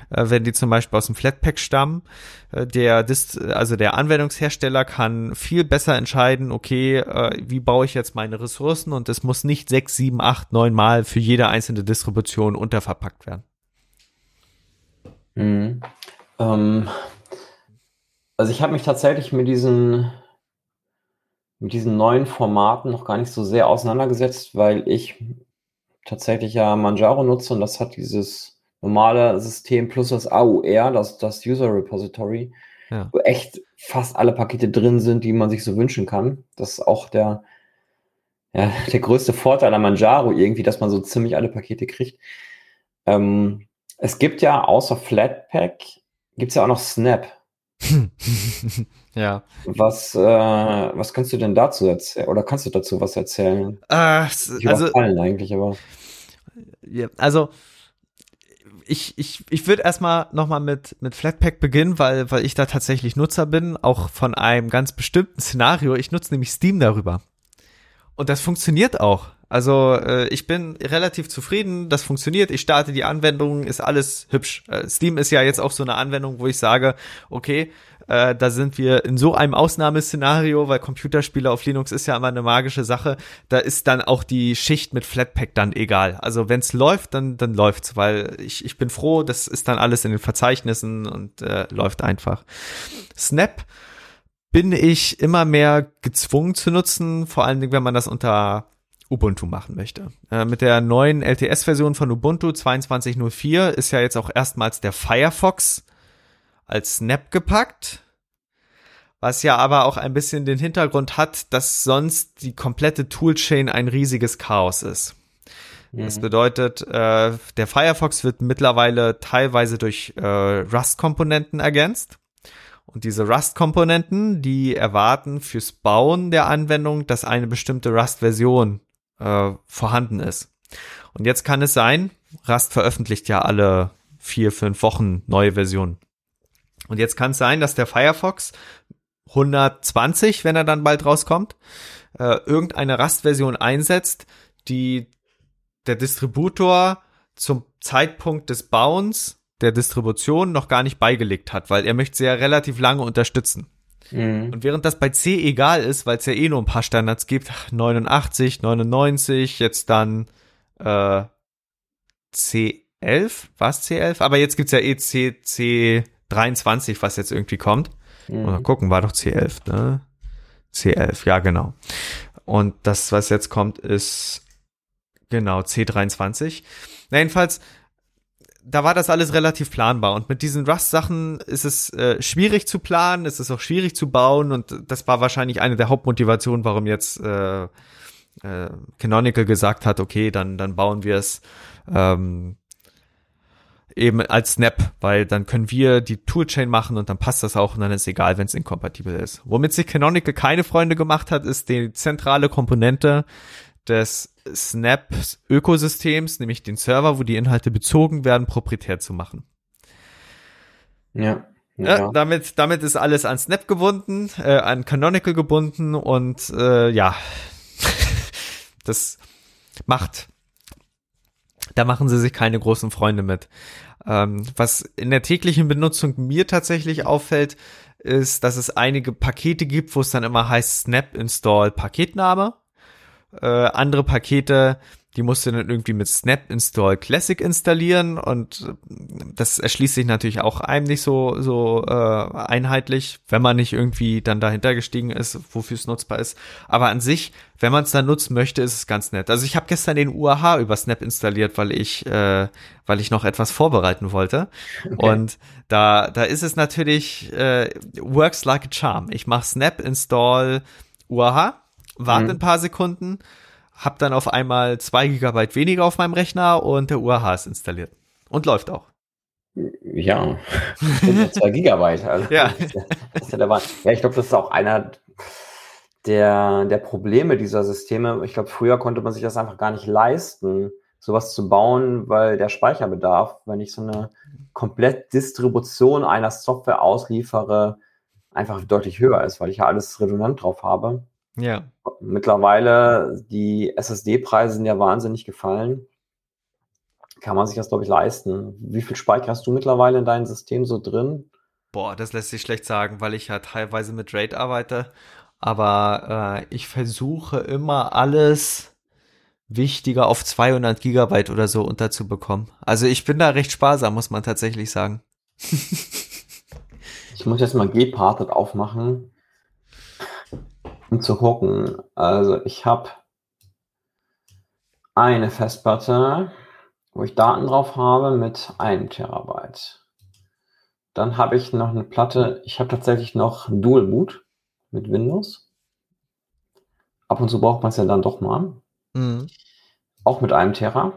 S1: äh, wenn die zum Beispiel aus dem Flatpak stammen. Äh, der, Dist also der Anwendungshersteller kann viel besser entscheiden, okay, äh, wie baue ich jetzt meine Ressourcen und es muss nicht sechs, sieben, acht, neun Mal für jede einzelne Distribution unterverpackt werden.
S2: Mhm. Ähm, also ich habe mich tatsächlich mit diesen mit diesen neuen Formaten noch gar nicht so sehr auseinandergesetzt, weil ich tatsächlich ja Manjaro nutze und das hat dieses normale System plus das AUR, das, das User Repository, ja. wo echt fast alle Pakete drin sind, die man sich so wünschen kann. Das ist auch der, ja, der größte Vorteil an Manjaro irgendwie, dass man so ziemlich alle Pakete kriegt. Ähm, es gibt ja außer Flatpak, gibt es ja auch noch Snap.
S1: ja.
S2: Was, äh, was kannst du denn dazu erzählen? Oder kannst du dazu was erzählen?
S1: Äh, also, eigentlich, aber. Ja, also, ich, ich, ich würde erstmal nochmal mit, mit Flatpak beginnen, weil, weil ich da tatsächlich Nutzer bin, auch von einem ganz bestimmten Szenario. Ich nutze nämlich Steam darüber. Und das funktioniert auch. Also äh, ich bin relativ zufrieden, das funktioniert. Ich starte die Anwendung, ist alles hübsch. Äh, Steam ist ja jetzt auch so eine Anwendung, wo ich sage, okay, äh, da sind wir in so einem Ausnahmeszenario, weil Computerspiele auf Linux ist ja immer eine magische Sache. Da ist dann auch die Schicht mit Flatpak dann egal. Also wenn's läuft, dann dann läuft's, weil ich ich bin froh, das ist dann alles in den Verzeichnissen und äh, läuft einfach. Snap bin ich immer mehr gezwungen zu nutzen, vor allen Dingen, wenn man das unter Ubuntu machen möchte. Äh, mit der neuen LTS-Version von Ubuntu 22.04 ist ja jetzt auch erstmals der Firefox als Snap gepackt, was ja aber auch ein bisschen den Hintergrund hat, dass sonst die komplette Toolchain ein riesiges Chaos ist. Mhm. Das bedeutet, äh, der Firefox wird mittlerweile teilweise durch äh, Rust-Komponenten ergänzt. Und diese Rust-Komponenten, die erwarten fürs Bauen der Anwendung, dass eine bestimmte Rust-Version äh, vorhanden ist. Und jetzt kann es sein, Rust veröffentlicht ja alle vier, fünf Wochen neue Versionen. Und jetzt kann es sein, dass der Firefox 120, wenn er dann bald rauskommt, äh, irgendeine Rust-Version einsetzt, die der Distributor zum Zeitpunkt des Bauens der Distribution noch gar nicht beigelegt hat, weil er möchte sie ja relativ lange unterstützen. Mhm. Und während das bei C egal ist, weil es ja eh nur ein paar Standards gibt, 89, 99, jetzt dann äh, C11, was C11? Aber jetzt gibt's ja eh C, C23, was jetzt irgendwie kommt. Mhm. Mal gucken, war doch C11, ne? C11, ja genau. Und das, was jetzt kommt, ist genau C23. Na, jedenfalls da war das alles relativ planbar. Und mit diesen Rust-Sachen ist es äh, schwierig zu planen, es ist auch schwierig zu bauen und das war wahrscheinlich eine der Hauptmotivationen, warum jetzt äh, äh, Canonical gesagt hat, okay, dann, dann bauen wir es ähm, eben als Snap, weil dann können wir die Toolchain machen und dann passt das auch und dann ist es egal, wenn es inkompatibel ist. Womit sich Canonical keine Freunde gemacht hat, ist die zentrale Komponente des Snap-Ökosystems, nämlich den Server, wo die Inhalte bezogen werden, proprietär zu machen.
S2: Ja.
S1: Ja, ja, damit, damit ist alles an Snap gebunden, äh, an Canonical gebunden und äh, ja, das macht, da machen sie sich keine großen Freunde mit. Ähm, was in der täglichen Benutzung mir tatsächlich auffällt, ist, dass es einige Pakete gibt, wo es dann immer heißt Snap Install Paketname äh, andere Pakete, die musst du dann irgendwie mit Snap Install Classic installieren und äh, das erschließt sich natürlich auch einem nicht so, so äh, einheitlich, wenn man nicht irgendwie dann dahinter gestiegen ist, wofür es nutzbar ist. Aber an sich, wenn man es dann nutzen möchte, ist es ganz nett. Also ich habe gestern den UAH über Snap installiert, weil ich, äh, weil ich noch etwas vorbereiten wollte. Okay. Und da, da ist es natürlich, äh, works like a charm. Ich mache Snap, install UAH, warte mhm. ein paar Sekunden, hab dann auf einmal zwei Gigabyte weniger auf meinem Rechner und der UAH ist installiert. Und läuft auch.
S2: Ja, zwei Gigabyte. Also ja. Ja, ja, ich glaube, das ist auch einer der, der Probleme dieser Systeme. Ich glaube, früher konnte man sich das einfach gar nicht leisten, sowas zu bauen, weil der Speicherbedarf, wenn ich so eine komplett Distribution einer Software ausliefere, einfach deutlich höher ist, weil ich ja alles redundant drauf habe.
S1: Ja.
S2: Mittlerweile, die SSD-Preise sind ja wahnsinnig gefallen kann man sich das, glaube ich, leisten. Wie viel Speicher hast du mittlerweile in deinem System so drin?
S1: Boah, das lässt sich schlecht sagen, weil ich ja teilweise mit RAID arbeite. Aber äh, ich versuche immer alles wichtiger auf 200 Gigabyte oder so unterzubekommen. Also ich bin da recht sparsam, muss man tatsächlich sagen.
S2: ich muss jetzt mal Gparted aufmachen, um zu gucken. Also ich habe eine Festplatte wo ich Daten drauf habe mit einem Terabyte. Dann habe ich noch eine Platte, ich habe tatsächlich noch Dual Boot mit Windows. Ab und zu braucht man es ja dann doch mal. Mhm. Auch mit einem Terra.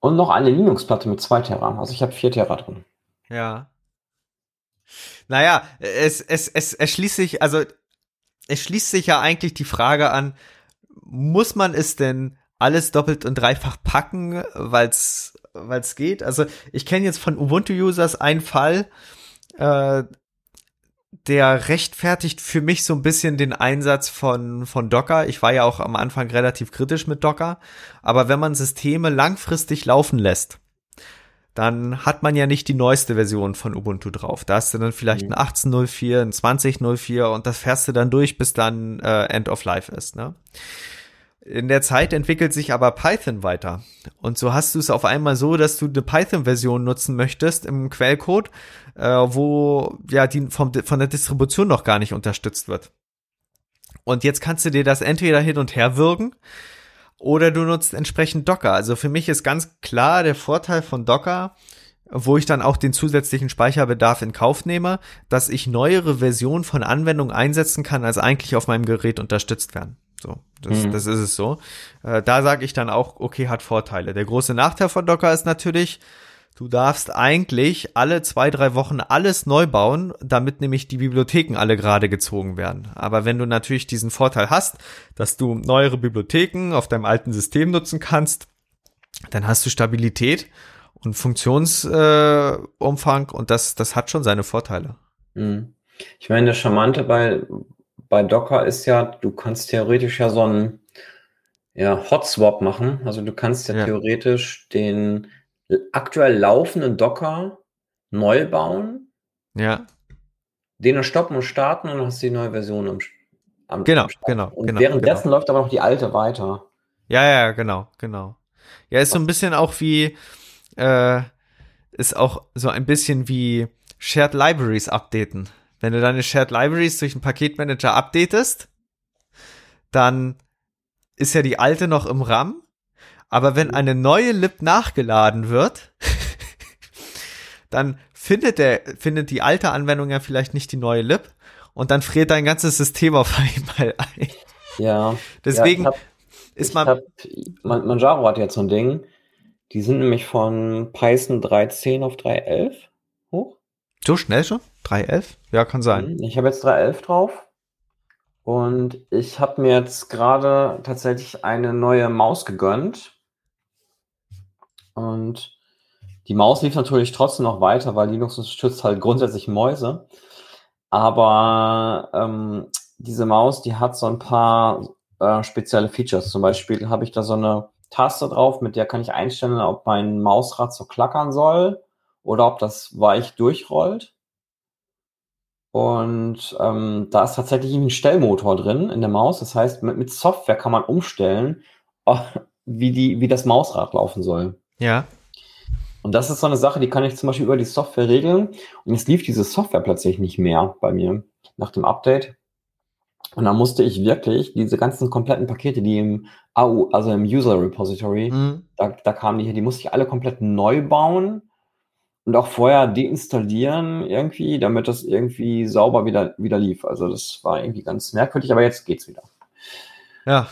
S2: Und noch eine Linux-Platte mit zwei Terra. Also ich habe vier Terra drin.
S1: Ja. Naja, es, es, es erschließt sich, also es schließt sich ja eigentlich die Frage an, muss man es denn alles doppelt und dreifach packen, weil's weil's geht. Also ich kenne jetzt von Ubuntu-Users einen Fall, äh, der rechtfertigt für mich so ein bisschen den Einsatz von, von Docker. Ich war ja auch am Anfang relativ kritisch mit Docker. Aber wenn man Systeme langfristig laufen lässt, dann hat man ja nicht die neueste Version von Ubuntu drauf. Da hast du dann vielleicht mhm. ein 18.04, ein 20.04 und das fährst du dann durch, bis dann äh, End of Life ist. Ne? In der Zeit entwickelt sich aber Python weiter. Und so hast du es auf einmal so, dass du eine Python-Version nutzen möchtest im Quellcode, äh, wo ja die vom, von der Distribution noch gar nicht unterstützt wird. Und jetzt kannst du dir das entweder hin und her würgen oder du nutzt entsprechend Docker. Also für mich ist ganz klar der Vorteil von Docker, wo ich dann auch den zusätzlichen Speicherbedarf in Kauf nehme, dass ich neuere Versionen von Anwendungen einsetzen kann, als eigentlich auf meinem Gerät unterstützt werden. So, das, mhm. das ist es so. Äh, da sage ich dann auch, okay, hat Vorteile. Der große Nachteil von Docker ist natürlich, du darfst eigentlich alle zwei, drei Wochen alles neu bauen, damit nämlich die Bibliotheken alle gerade gezogen werden. Aber wenn du natürlich diesen Vorteil hast, dass du neuere Bibliotheken auf deinem alten System nutzen kannst, dann hast du Stabilität und Funktionsumfang äh, und das, das hat schon seine Vorteile.
S2: Mhm. Ich meine, das Charmante bei, bei Docker ist ja, du kannst theoretisch ja so einen ja, Hot machen. Also du kannst ja, ja, theoretisch den aktuell laufenden Docker neu bauen.
S1: Ja.
S2: Den stoppen und starten und dann hast du die neue Version am,
S1: am Genau, am genau.
S2: Und
S1: genau,
S2: währenddessen genau. läuft aber noch die alte weiter.
S1: Ja, ja, genau, genau. Ja, ist so ein bisschen auch wie, äh, ist auch so ein bisschen wie Shared Libraries updaten. Wenn du deine Shared Libraries durch einen Paketmanager updatest, dann ist ja die alte noch im RAM. Aber wenn eine neue lib nachgeladen wird, dann findet der, findet die alte Anwendung ja vielleicht nicht die neue lib und dann friert dein ganzes System auf einmal ein.
S2: Ja.
S1: Deswegen
S2: ja, hab, ist man, hab, Manjaro hat jetzt so ein Ding. Die sind nämlich von Python 3.10 auf 3.11 hoch.
S1: So schnell schon? 3.11? Ja, kann sein.
S2: Mhm, ich habe jetzt 3.11 drauf. Und ich habe mir jetzt gerade tatsächlich eine neue Maus gegönnt. Und die Maus lief natürlich trotzdem noch weiter, weil Linux unterstützt halt grundsätzlich Mäuse. Aber ähm, diese Maus, die hat so ein paar äh, spezielle Features. Zum Beispiel habe ich da so eine Taste drauf, mit der kann ich einstellen, ob mein Mausrad so klackern soll oder ob das weich durchrollt. Und ähm, da ist tatsächlich ein Stellmotor drin in der Maus. Das heißt, mit, mit Software kann man umstellen, wie, die, wie das Mausrad laufen soll.
S1: Ja.
S2: Und das ist so eine Sache, die kann ich zum Beispiel über die Software regeln. Und jetzt lief diese Software plötzlich nicht mehr bei mir nach dem Update. Und dann musste ich wirklich diese ganzen kompletten Pakete, die im AU, also im User Repository, mhm. da, da kamen die hier, die musste ich alle komplett neu bauen und auch vorher deinstallieren irgendwie, damit das irgendwie sauber wieder, wieder lief. Also das war irgendwie ganz merkwürdig, aber jetzt geht's wieder.
S1: Ja,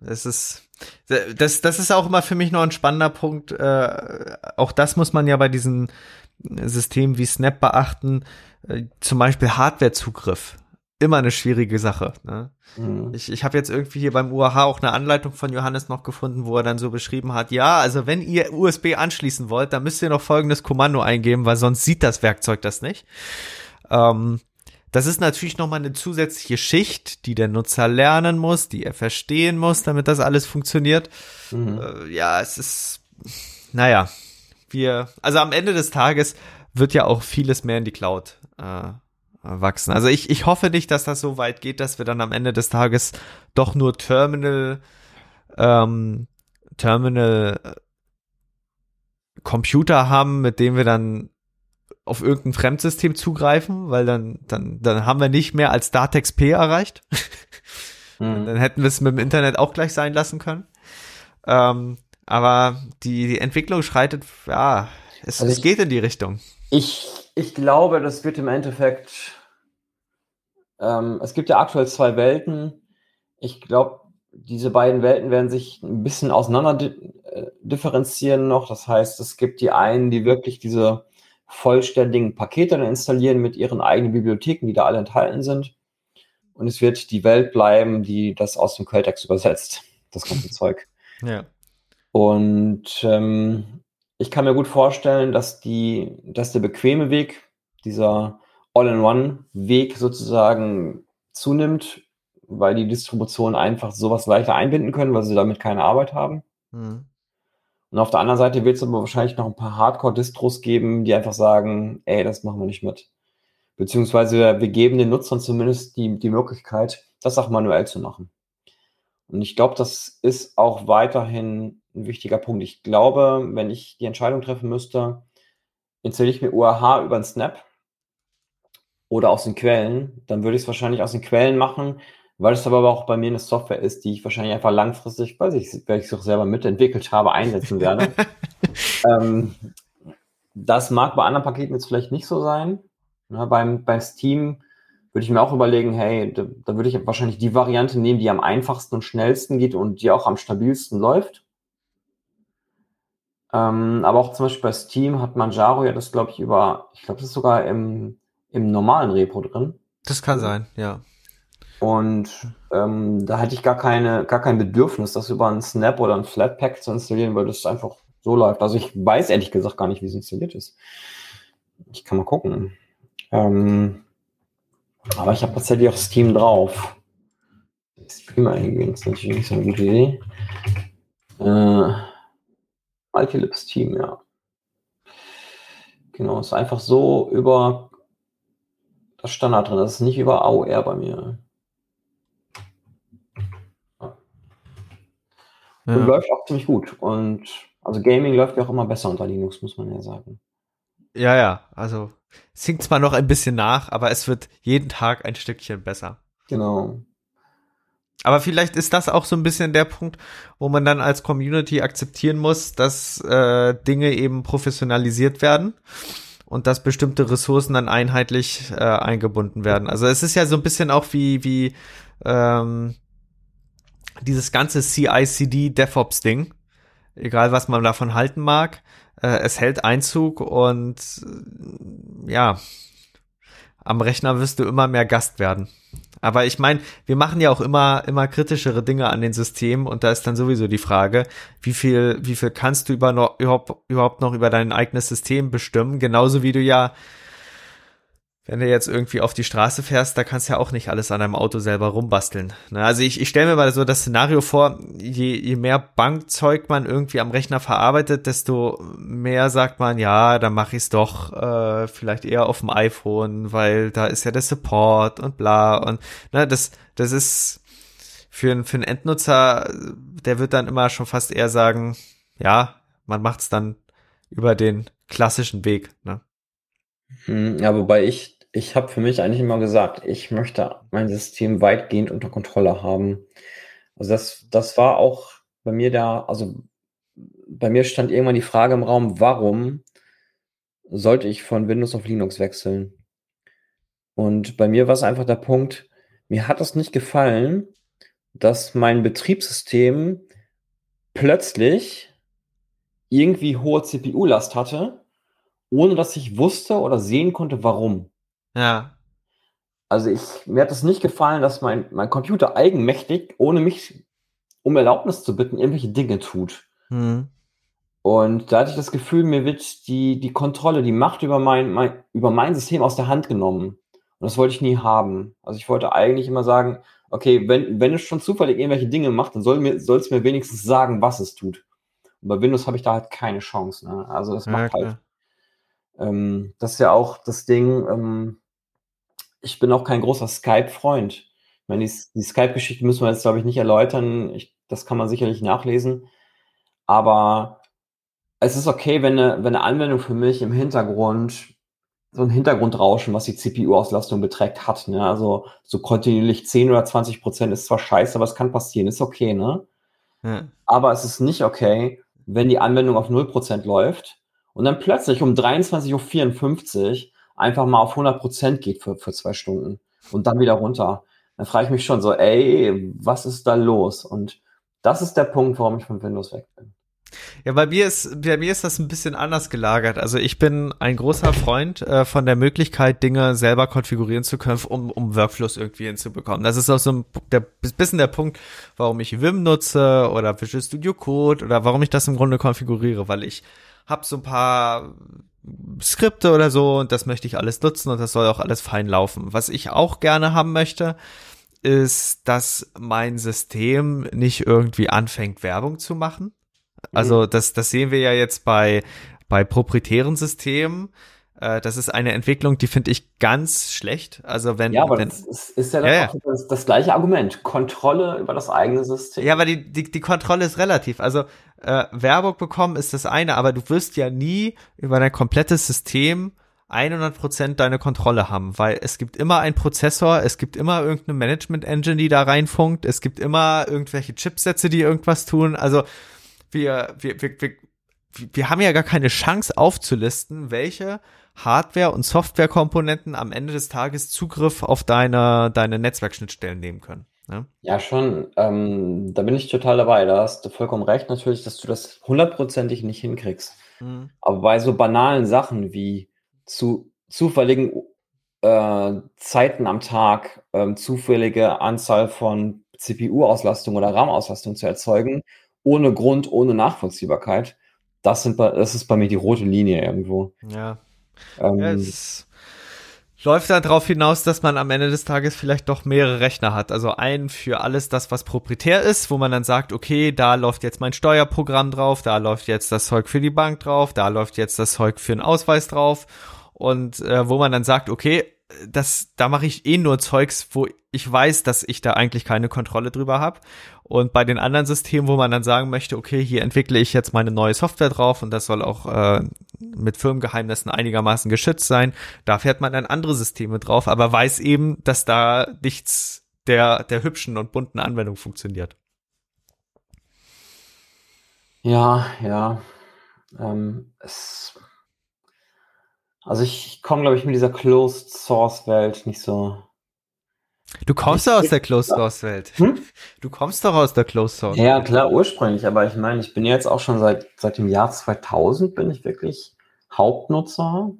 S1: es ist, das, das ist auch immer für mich noch ein spannender Punkt. Äh, auch das muss man ja bei diesen Systemen wie Snap beachten. Äh, zum Beispiel Hardwarezugriff immer eine schwierige Sache. Ne? Mhm. Ich, ich habe jetzt irgendwie hier beim UAH auch eine Anleitung von Johannes noch gefunden, wo er dann so beschrieben hat, ja, also wenn ihr USB anschließen wollt, dann müsst ihr noch folgendes Kommando eingeben, weil sonst sieht das Werkzeug das nicht. Ähm, das ist natürlich nochmal eine zusätzliche Schicht, die der Nutzer lernen muss, die er verstehen muss, damit das alles funktioniert. Mhm. Äh, ja, es ist, naja, wir, also am Ende des Tages wird ja auch vieles mehr in die Cloud äh, wachsen. Also ich, ich hoffe nicht, dass das so weit geht, dass wir dann am Ende des Tages doch nur Terminal, ähm, Terminal äh, Computer haben, mit dem wir dann auf irgendein Fremdsystem zugreifen, weil dann, dann, dann haben wir nicht mehr als Datex P erreicht. mhm. Dann hätten wir es mit dem Internet auch gleich sein lassen können. Ähm, aber die, die Entwicklung schreitet, ja, es, also es geht in die Richtung.
S2: Ich, ich glaube, das wird im Endeffekt ähm, es gibt ja aktuell zwei Welten. Ich glaube, diese beiden Welten werden sich ein bisschen auseinander äh, differenzieren noch. Das heißt, es gibt die einen, die wirklich diese vollständigen Pakete dann installieren mit ihren eigenen Bibliotheken, die da alle enthalten sind. Und es wird die Welt bleiben, die das aus dem Quelltext übersetzt, das ganze Zeug.
S1: Ja.
S2: Und ähm, ich kann mir gut vorstellen, dass die, dass der bequeme Weg dieser All-in-One-Weg sozusagen zunimmt, weil die Distributionen einfach sowas leichter einbinden können, weil sie damit keine Arbeit haben. Mhm. Und auf der anderen Seite wird es aber wahrscheinlich noch ein paar Hardcore-Distros geben, die einfach sagen, ey, das machen wir nicht mit. Beziehungsweise wir geben den Nutzern zumindest die, die Möglichkeit, das auch manuell zu machen. Und ich glaube, das ist auch weiterhin ein wichtiger Punkt. Ich glaube, wenn ich die Entscheidung treffen müsste, installiere ich mir UAH über den Snap oder aus den Quellen, dann würde ich es wahrscheinlich aus den Quellen machen, weil es aber auch bei mir eine Software ist, die ich wahrscheinlich einfach langfristig, weiß ich, weil ich es auch selber mitentwickelt habe, einsetzen werde. ähm, das mag bei anderen Paketen jetzt vielleicht nicht so sein. Ja, beim, beim Steam würde ich mir auch überlegen, hey, da, da, würde ich wahrscheinlich die Variante nehmen, die am einfachsten und schnellsten geht und die auch am stabilsten läuft. Ähm, aber auch zum Beispiel bei Steam hat Manjaro ja das, glaube ich, über, ich glaube, das ist sogar im im normalen Repo drin.
S1: Das kann sein, ja.
S2: Und ähm, da hatte ich gar keine, gar kein Bedürfnis, das über einen Snap oder ein Flatpak zu installieren, weil das einfach so läuft. Also ich weiß ehrlich gesagt gar nicht, wie es installiert ist. Ich kann mal gucken. Ähm, aber ich habe tatsächlich auch Steam drauf. Streamer eingehen ist natürlich nicht so eine gute Idee. Äh, Multilips Team, ja. Genau, ist einfach so über das Standard drin. Das ist nicht über AOR bei mir. Und ja. läuft auch ziemlich gut. Und also Gaming läuft ja auch immer besser unter Linux, muss man ja sagen.
S1: Ja, ja, also es hinkt zwar noch ein bisschen nach, aber es wird jeden Tag ein Stückchen besser.
S2: Genau.
S1: Aber vielleicht ist das auch so ein bisschen der Punkt, wo man dann als Community akzeptieren muss, dass äh, Dinge eben professionalisiert werden und dass bestimmte Ressourcen dann einheitlich äh, eingebunden werden. Also es ist ja so ein bisschen auch wie, wie ähm, dieses ganze CI/CD DevOps-Ding, egal was man davon halten mag, äh, es hält Einzug und äh, ja, am Rechner wirst du immer mehr Gast werden. Aber ich meine, wir machen ja auch immer, immer kritischere Dinge an den Systemen und da ist dann sowieso die Frage, wie viel, wie viel kannst du über überhaupt, überhaupt noch über dein eigenes System bestimmen? Genauso wie du ja wenn du jetzt irgendwie auf die Straße fährst, da kannst du ja auch nicht alles an deinem Auto selber rumbasteln. Ne? Also ich, ich stelle mir mal so das Szenario vor, je, je mehr Bankzeug man irgendwie am Rechner verarbeitet, desto mehr sagt man, ja, dann mache ich es doch äh, vielleicht eher auf dem iPhone, weil da ist ja der Support und bla. Und ne, das, das ist für, für einen Endnutzer, der wird dann immer schon fast eher sagen, ja, man macht es dann über den klassischen Weg. Ne?
S2: Hm, ja, wobei ich, ich habe für mich eigentlich immer gesagt, ich möchte mein System weitgehend unter Kontrolle haben. Also das, das war auch bei mir da, also bei mir stand irgendwann die Frage im Raum, warum sollte ich von Windows auf Linux wechseln? Und bei mir war es einfach der Punkt, mir hat es nicht gefallen, dass mein Betriebssystem plötzlich irgendwie hohe CPU-Last hatte, ohne dass ich wusste oder sehen konnte, warum.
S1: Ja.
S2: Also ich, mir hat es nicht gefallen, dass mein, mein Computer eigenmächtig, ohne mich um Erlaubnis zu bitten, irgendwelche Dinge tut.
S1: Hm.
S2: Und da hatte ich das Gefühl, mir wird die, die Kontrolle, die Macht über mein, mein, über mein System aus der Hand genommen. Und das wollte ich nie haben. Also ich wollte eigentlich immer sagen, okay, wenn, wenn es schon zufällig irgendwelche Dinge macht, dann soll mir, soll es mir wenigstens sagen, was es tut. Und bei Windows habe ich da halt keine Chance. Ne? Also das macht ja, halt. Ähm, das ist ja auch das Ding, ähm, ich bin auch kein großer Skype-Freund. Ich meine, die, die Skype-Geschichte müssen wir jetzt, glaube ich, nicht erläutern. Ich, das kann man sicherlich nachlesen. Aber es ist okay, wenn eine, wenn eine Anwendung für mich im Hintergrund so ein Hintergrundrauschen, was die CPU-Auslastung beträgt, hat. Ne? Also so kontinuierlich 10 oder 20 Prozent ist zwar scheiße, aber es kann passieren, ist okay, ne? Ja. Aber es ist nicht okay, wenn die Anwendung auf 0 Prozent läuft und dann plötzlich um 23.54 Uhr einfach mal auf 100 Prozent geht für, für zwei Stunden und dann wieder runter. Dann frage ich mich schon so, ey, was ist da los? Und das ist der Punkt, warum ich von Windows weg bin.
S1: Ja, bei mir ist, bei mir ist das ein bisschen anders gelagert. Also ich bin ein großer Freund äh, von der Möglichkeit, Dinge selber konfigurieren zu können, um, um Workflows irgendwie hinzubekommen. Das ist auch so ein der, bisschen der Punkt, warum ich Vim nutze oder Visual Studio Code oder warum ich das im Grunde konfiguriere, weil ich habe so ein paar Skripte oder so und das möchte ich alles nutzen und das soll auch alles fein laufen. Was ich auch gerne haben möchte, ist, dass mein System nicht irgendwie anfängt, Werbung zu machen. Also mhm. das, das sehen wir ja jetzt bei, bei proprietären Systemen. Äh, das ist eine Entwicklung, die finde ich ganz schlecht. Also wenn
S2: ja, aber
S1: wenn,
S2: das ist, ist ja, ja, ja. Das, das, gleiche Argument: Kontrolle über das eigene System.
S1: Ja, aber die die, die Kontrolle ist relativ. Also äh, Werbung bekommen ist das eine, aber du wirst ja nie über dein komplettes System 100% deine Kontrolle haben, weil es gibt immer einen Prozessor, es gibt immer irgendeine Management Engine, die da reinfunkt, es gibt immer irgendwelche Chipsätze, die irgendwas tun. Also wir, wir, wir, wir, wir haben ja gar keine Chance aufzulisten, welche Hardware- und Softwarekomponenten am Ende des Tages Zugriff auf deine, deine Netzwerkschnittstellen nehmen können. Ne?
S2: Ja, schon. Ähm, da bin ich total dabei. Da hast du vollkommen recht, natürlich, dass du das hundertprozentig nicht hinkriegst. Mhm. Aber bei so banalen Sachen wie zu zufälligen äh, Zeiten am Tag, äh, zufällige Anzahl von CPU-Auslastung oder RAM-Auslastung zu erzeugen ohne Grund, ohne Nachvollziehbarkeit, das, sind, das ist bei mir die rote Linie irgendwo.
S1: Ja. Ähm, es läuft dann darauf hinaus, dass man am Ende des Tages vielleicht doch mehrere Rechner hat. Also einen für alles das, was proprietär ist, wo man dann sagt, okay, da läuft jetzt mein Steuerprogramm drauf, da läuft jetzt das Zeug für die Bank drauf, da läuft jetzt das Zeug für einen Ausweis drauf. Und äh, wo man dann sagt, okay, das, da mache ich eh nur Zeugs, wo ich weiß, dass ich da eigentlich keine Kontrolle drüber habe. Und bei den anderen Systemen, wo man dann sagen möchte, okay, hier entwickle ich jetzt meine neue Software drauf und das soll auch äh, mit Firmengeheimnissen einigermaßen geschützt sein, da fährt man dann andere Systeme drauf, aber weiß eben, dass da nichts der, der hübschen und bunten Anwendung funktioniert.
S2: Ja, ja. Ähm, es also ich komme, glaube ich, mit dieser Closed Source Welt nicht so.
S1: Du kommst doch aus der Closed Source Welt. Hm? Du kommst doch aus der Closed Source.
S2: Ja, klar, ursprünglich, aber ich meine, ich bin jetzt auch schon seit, seit dem Jahr 2000 bin ich wirklich Hauptnutzer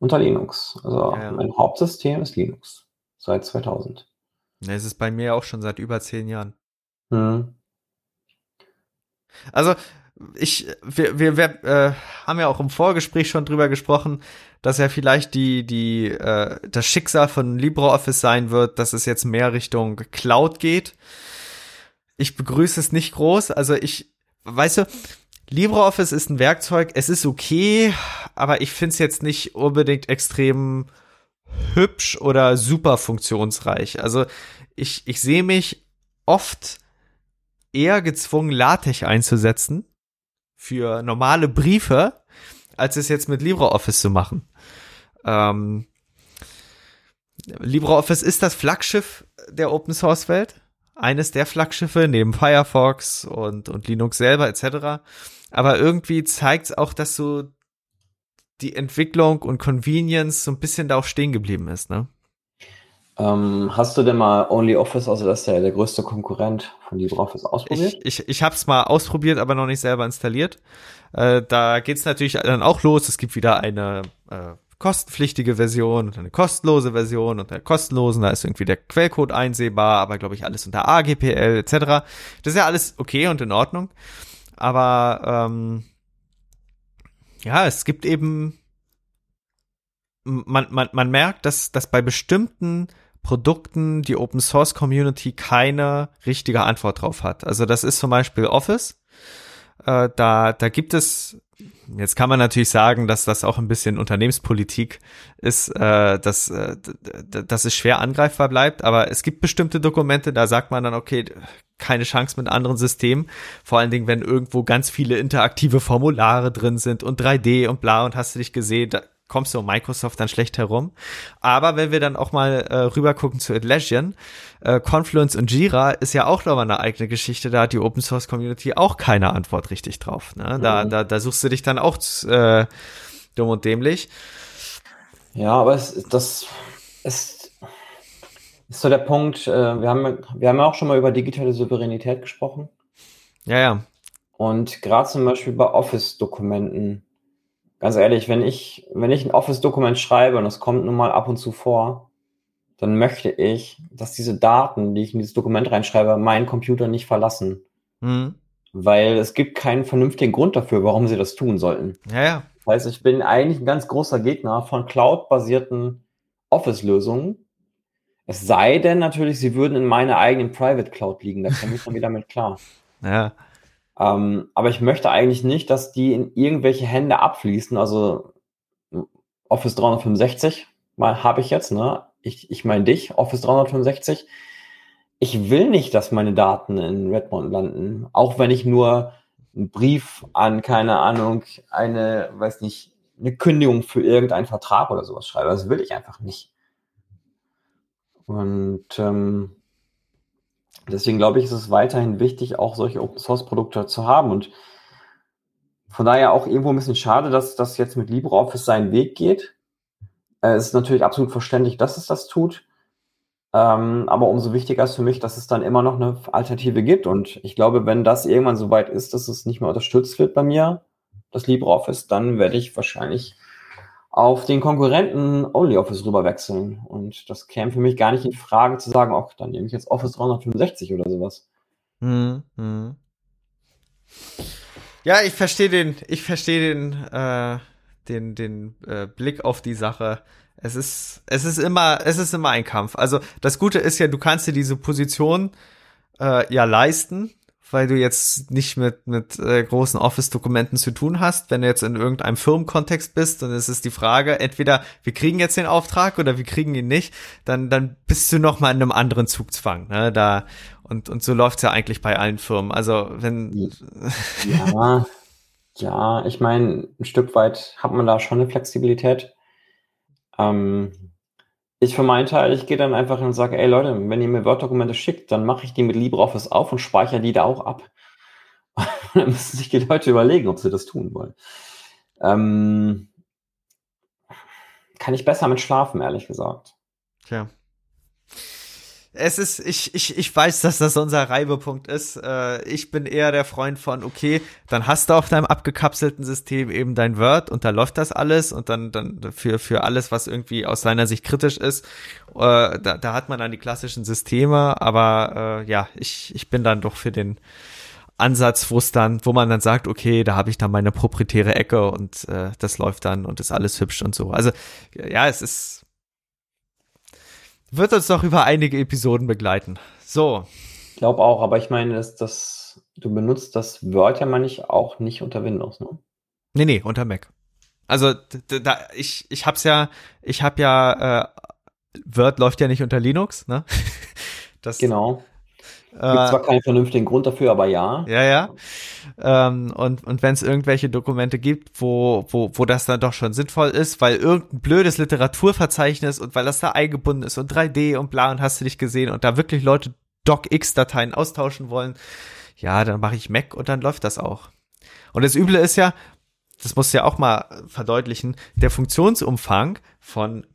S2: unter Linux. Also ja. mein Hauptsystem ist Linux. Seit 2000.
S1: Ja, es ist bei mir auch schon seit über zehn Jahren.
S2: Hm.
S1: Also, ich, wir, wir, wir äh, haben ja auch im Vorgespräch schon drüber gesprochen, dass ja vielleicht die, die, äh, das Schicksal von LibreOffice sein wird, dass es jetzt mehr Richtung Cloud geht. Ich begrüße es nicht groß. Also ich, weißt du, LibreOffice ist ein Werkzeug, es ist okay, aber ich finde es jetzt nicht unbedingt extrem hübsch oder super funktionsreich. Also ich, ich sehe mich oft eher gezwungen, LaTeX einzusetzen, für normale Briefe, als es jetzt mit LibreOffice zu machen. Ähm, LibreOffice ist das Flaggschiff der Open Source Welt. Eines der Flaggschiffe neben Firefox und, und Linux selber etc. Aber irgendwie zeigt es auch, dass so die Entwicklung und Convenience so ein bisschen da auch stehen geblieben ist, ne?
S2: Ähm, hast du denn mal OnlyOffice, also das ist ja der größte Konkurrent von LibreOffice, ausprobiert?
S1: Ich, ich, ich habe es mal ausprobiert, aber noch nicht selber installiert. Äh, da geht's natürlich dann auch los. Es gibt wieder eine äh, kostenpflichtige Version und eine kostenlose Version und der kostenlosen, da ist irgendwie der Quellcode einsehbar, aber glaube ich alles unter AGPL etc. Das ist ja alles okay und in Ordnung. Aber ähm, ja, es gibt eben man, man, man merkt, dass, dass bei bestimmten Produkten die Open Source Community keine richtige Antwort drauf hat. Also das ist zum Beispiel Office. Äh, da, da gibt es, jetzt kann man natürlich sagen, dass das auch ein bisschen Unternehmenspolitik ist, äh, dass, äh, dass es schwer angreifbar bleibt, aber es gibt bestimmte Dokumente, da sagt man dann, okay, keine Chance mit anderen Systemen. Vor allen Dingen, wenn irgendwo ganz viele interaktive Formulare drin sind und 3D und bla und hast du dich gesehen, da kommst du um Microsoft dann schlecht herum. Aber wenn wir dann auch mal äh, rüber gucken zu Atlassian, äh, Confluence und Jira ist ja auch nochmal eine eigene Geschichte, da hat die Open Source Community auch keine Antwort richtig drauf. Ne? Da, mhm. da, da suchst du dich dann auch äh, dumm und dämlich.
S2: Ja, aber es, das ist, ist so der Punkt, äh, wir, haben, wir haben ja auch schon mal über digitale Souveränität gesprochen.
S1: Ja, ja.
S2: Und gerade zum Beispiel bei Office-Dokumenten, ganz ehrlich, wenn ich, wenn ich ein Office-Dokument schreibe und das kommt nun mal ab und zu vor, dann möchte ich, dass diese Daten, die ich in dieses Dokument reinschreibe, meinen Computer nicht verlassen. Mhm. Weil es gibt keinen vernünftigen Grund dafür, warum sie das tun sollten.
S1: Ja, ja.
S2: Das heißt, ich bin eigentlich ein ganz großer Gegner von Cloud-basierten Office-Lösungen. Es sei denn natürlich, sie würden in meiner eigenen Private Cloud liegen. Da komme ich dann wieder mit klar.
S1: Ja.
S2: Ähm, aber ich möchte eigentlich nicht, dass die in irgendwelche Hände abfließen. Also Office 365 mal habe ich jetzt, ne? Ich, ich meine dich, Office 365. Ich will nicht, dass meine Daten in Redmond landen, auch wenn ich nur einen Brief an, keine Ahnung, eine, weiß nicht, eine Kündigung für irgendeinen Vertrag oder sowas schreibe. Das will ich einfach nicht. Und ähm, Deswegen glaube ich, ist es weiterhin wichtig, auch solche Open Source Produkte zu haben. Und von daher auch irgendwo ein bisschen schade, dass das jetzt mit LibreOffice seinen Weg geht. Äh, es ist natürlich absolut verständlich, dass es das tut. Ähm, aber umso wichtiger ist für mich, dass es dann immer noch eine Alternative gibt. Und ich glaube, wenn das irgendwann so weit ist, dass es nicht mehr unterstützt wird bei mir, das LibreOffice, dann werde ich wahrscheinlich auf den Konkurrenten OnlyOffice rüber wechseln. Und das käme für mich gar nicht in Frage zu sagen, auch dann nehme ich jetzt Office 365 oder sowas.
S1: Hm, hm. Ja, ich verstehe den, ich verstehe den, äh, den, den äh, Blick auf die Sache. Es ist, es ist immer, es ist immer ein Kampf. Also das Gute ist ja, du kannst dir diese Position äh, ja leisten weil du jetzt nicht mit, mit äh, großen Office-Dokumenten zu tun hast. Wenn du jetzt in irgendeinem Firmenkontext bist, dann ist es die Frage, entweder wir kriegen jetzt den Auftrag oder wir kriegen ihn nicht, dann, dann bist du noch mal in einem anderen Zugzwang. Ne? Da, und, und so läuft's ja eigentlich bei allen Firmen. Also wenn.
S2: Ja, ja, ich meine, ein Stück weit hat man da schon eine Flexibilität. Ähm, ich für meinen Teil, ich gehe dann einfach hin und sage, ey Leute, wenn ihr mir Word-Dokumente schickt, dann mache ich die mit LibreOffice auf und speichere die da auch ab. dann müssen sich die Leute überlegen, ob sie das tun wollen. Ähm, kann ich besser mit schlafen, ehrlich gesagt.
S1: Tja es ist, ich, ich, ich weiß, dass das unser Reibepunkt ist. Äh, ich bin eher der Freund von, okay, dann hast du auf deinem abgekapselten System eben dein Word und da läuft das alles und dann, dann für, für alles, was irgendwie aus seiner Sicht kritisch ist, äh, da, da hat man dann die klassischen Systeme, aber äh, ja, ich, ich bin dann doch für den Ansatz, wo es dann, wo man dann sagt, okay, da habe ich dann meine proprietäre Ecke und äh, das läuft dann und ist alles hübsch und so. Also ja, es ist wird uns noch über einige Episoden begleiten. So.
S2: Ich glaube auch, aber ich meine, dass das, du benutzt das Word ja ich auch nicht unter Windows, ne?
S1: Nee, nee, unter Mac. Also da ich ich hab's ja, ich hab ja äh, Word läuft ja nicht unter Linux, ne?
S2: Das, genau. Gibt äh, zwar keinen vernünftigen Grund dafür, aber ja.
S1: Ja, ja. Ähm, und und wenn es irgendwelche Dokumente gibt, wo, wo, wo das dann doch schon sinnvoll ist, weil irgendein blödes Literaturverzeichnis und weil das da eingebunden ist und 3D und bla und hast du dich gesehen und da wirklich Leute DocX-Dateien austauschen wollen, ja, dann mache ich Mac und dann läuft das auch. Und das Üble ist ja, das muss ja auch mal verdeutlichen, der Funktionsumfang von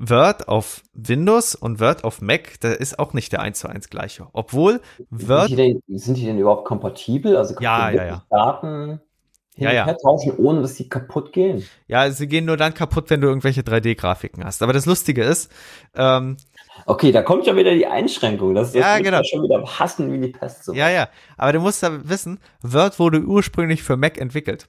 S1: Word auf Windows und Word auf Mac, da ist auch nicht der 1 zu 1 gleiche. Obwohl Word.
S2: Sind die denn, sind die denn überhaupt kompatibel? Also
S1: ja, ja, ja.
S2: Daten
S1: ja, ja.
S2: tauschen, ohne dass sie kaputt gehen.
S1: Ja, sie gehen nur dann kaputt, wenn du irgendwelche 3D-Grafiken hast. Aber das Lustige ist, ähm,
S2: Okay, da kommt schon wieder die Einschränkung. Das, das
S1: ja, genau.
S2: schon wieder hassen wie die Pest.
S1: So. Ja, ja. Aber du musst da wissen, Word wurde ursprünglich für Mac entwickelt.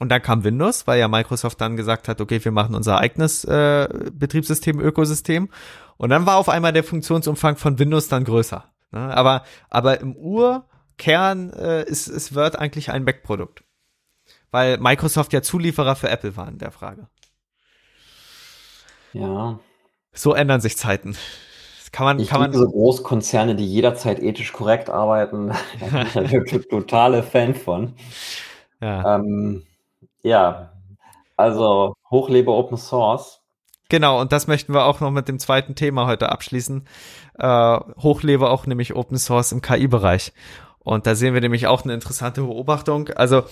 S1: Und dann kam Windows, weil ja Microsoft dann gesagt hat, okay, wir machen unser eigenes äh, Betriebssystem, Ökosystem. Und dann war auf einmal der Funktionsumfang von Windows dann größer. Ne? Aber, aber im Urkern äh, ist, ist Word eigentlich ein Mac-Produkt. Weil Microsoft ja Zulieferer für Apple war in der Frage.
S2: Ja.
S1: So ändern sich Zeiten. kann man,
S2: ich
S1: kann man.
S2: so Großkonzerne, die jederzeit ethisch korrekt arbeiten. da bin ich wirklich totale Fan von. Ja. Ähm, ja, also hochlebe Open Source.
S1: Genau, und das möchten wir auch noch mit dem zweiten Thema heute abschließen. Äh, hochlebe auch nämlich Open Source im KI-Bereich. Und da sehen wir nämlich auch eine interessante Beobachtung. Also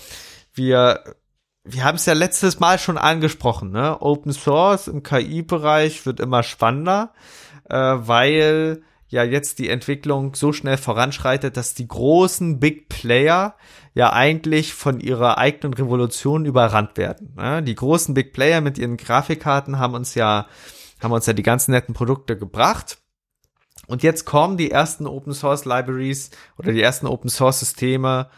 S1: wir, wir haben es ja letztes Mal schon angesprochen, ne? Open Source im KI-Bereich wird immer spannender, äh, weil ja jetzt die Entwicklung so schnell voranschreitet, dass die großen Big Player ja eigentlich von ihrer eigenen Revolution überrannt werden. Ne? Die großen Big Player mit ihren Grafikkarten haben uns ja, haben uns ja die ganzen netten Produkte gebracht. Und jetzt kommen die ersten Open Source Libraries oder die ersten Open Source Systeme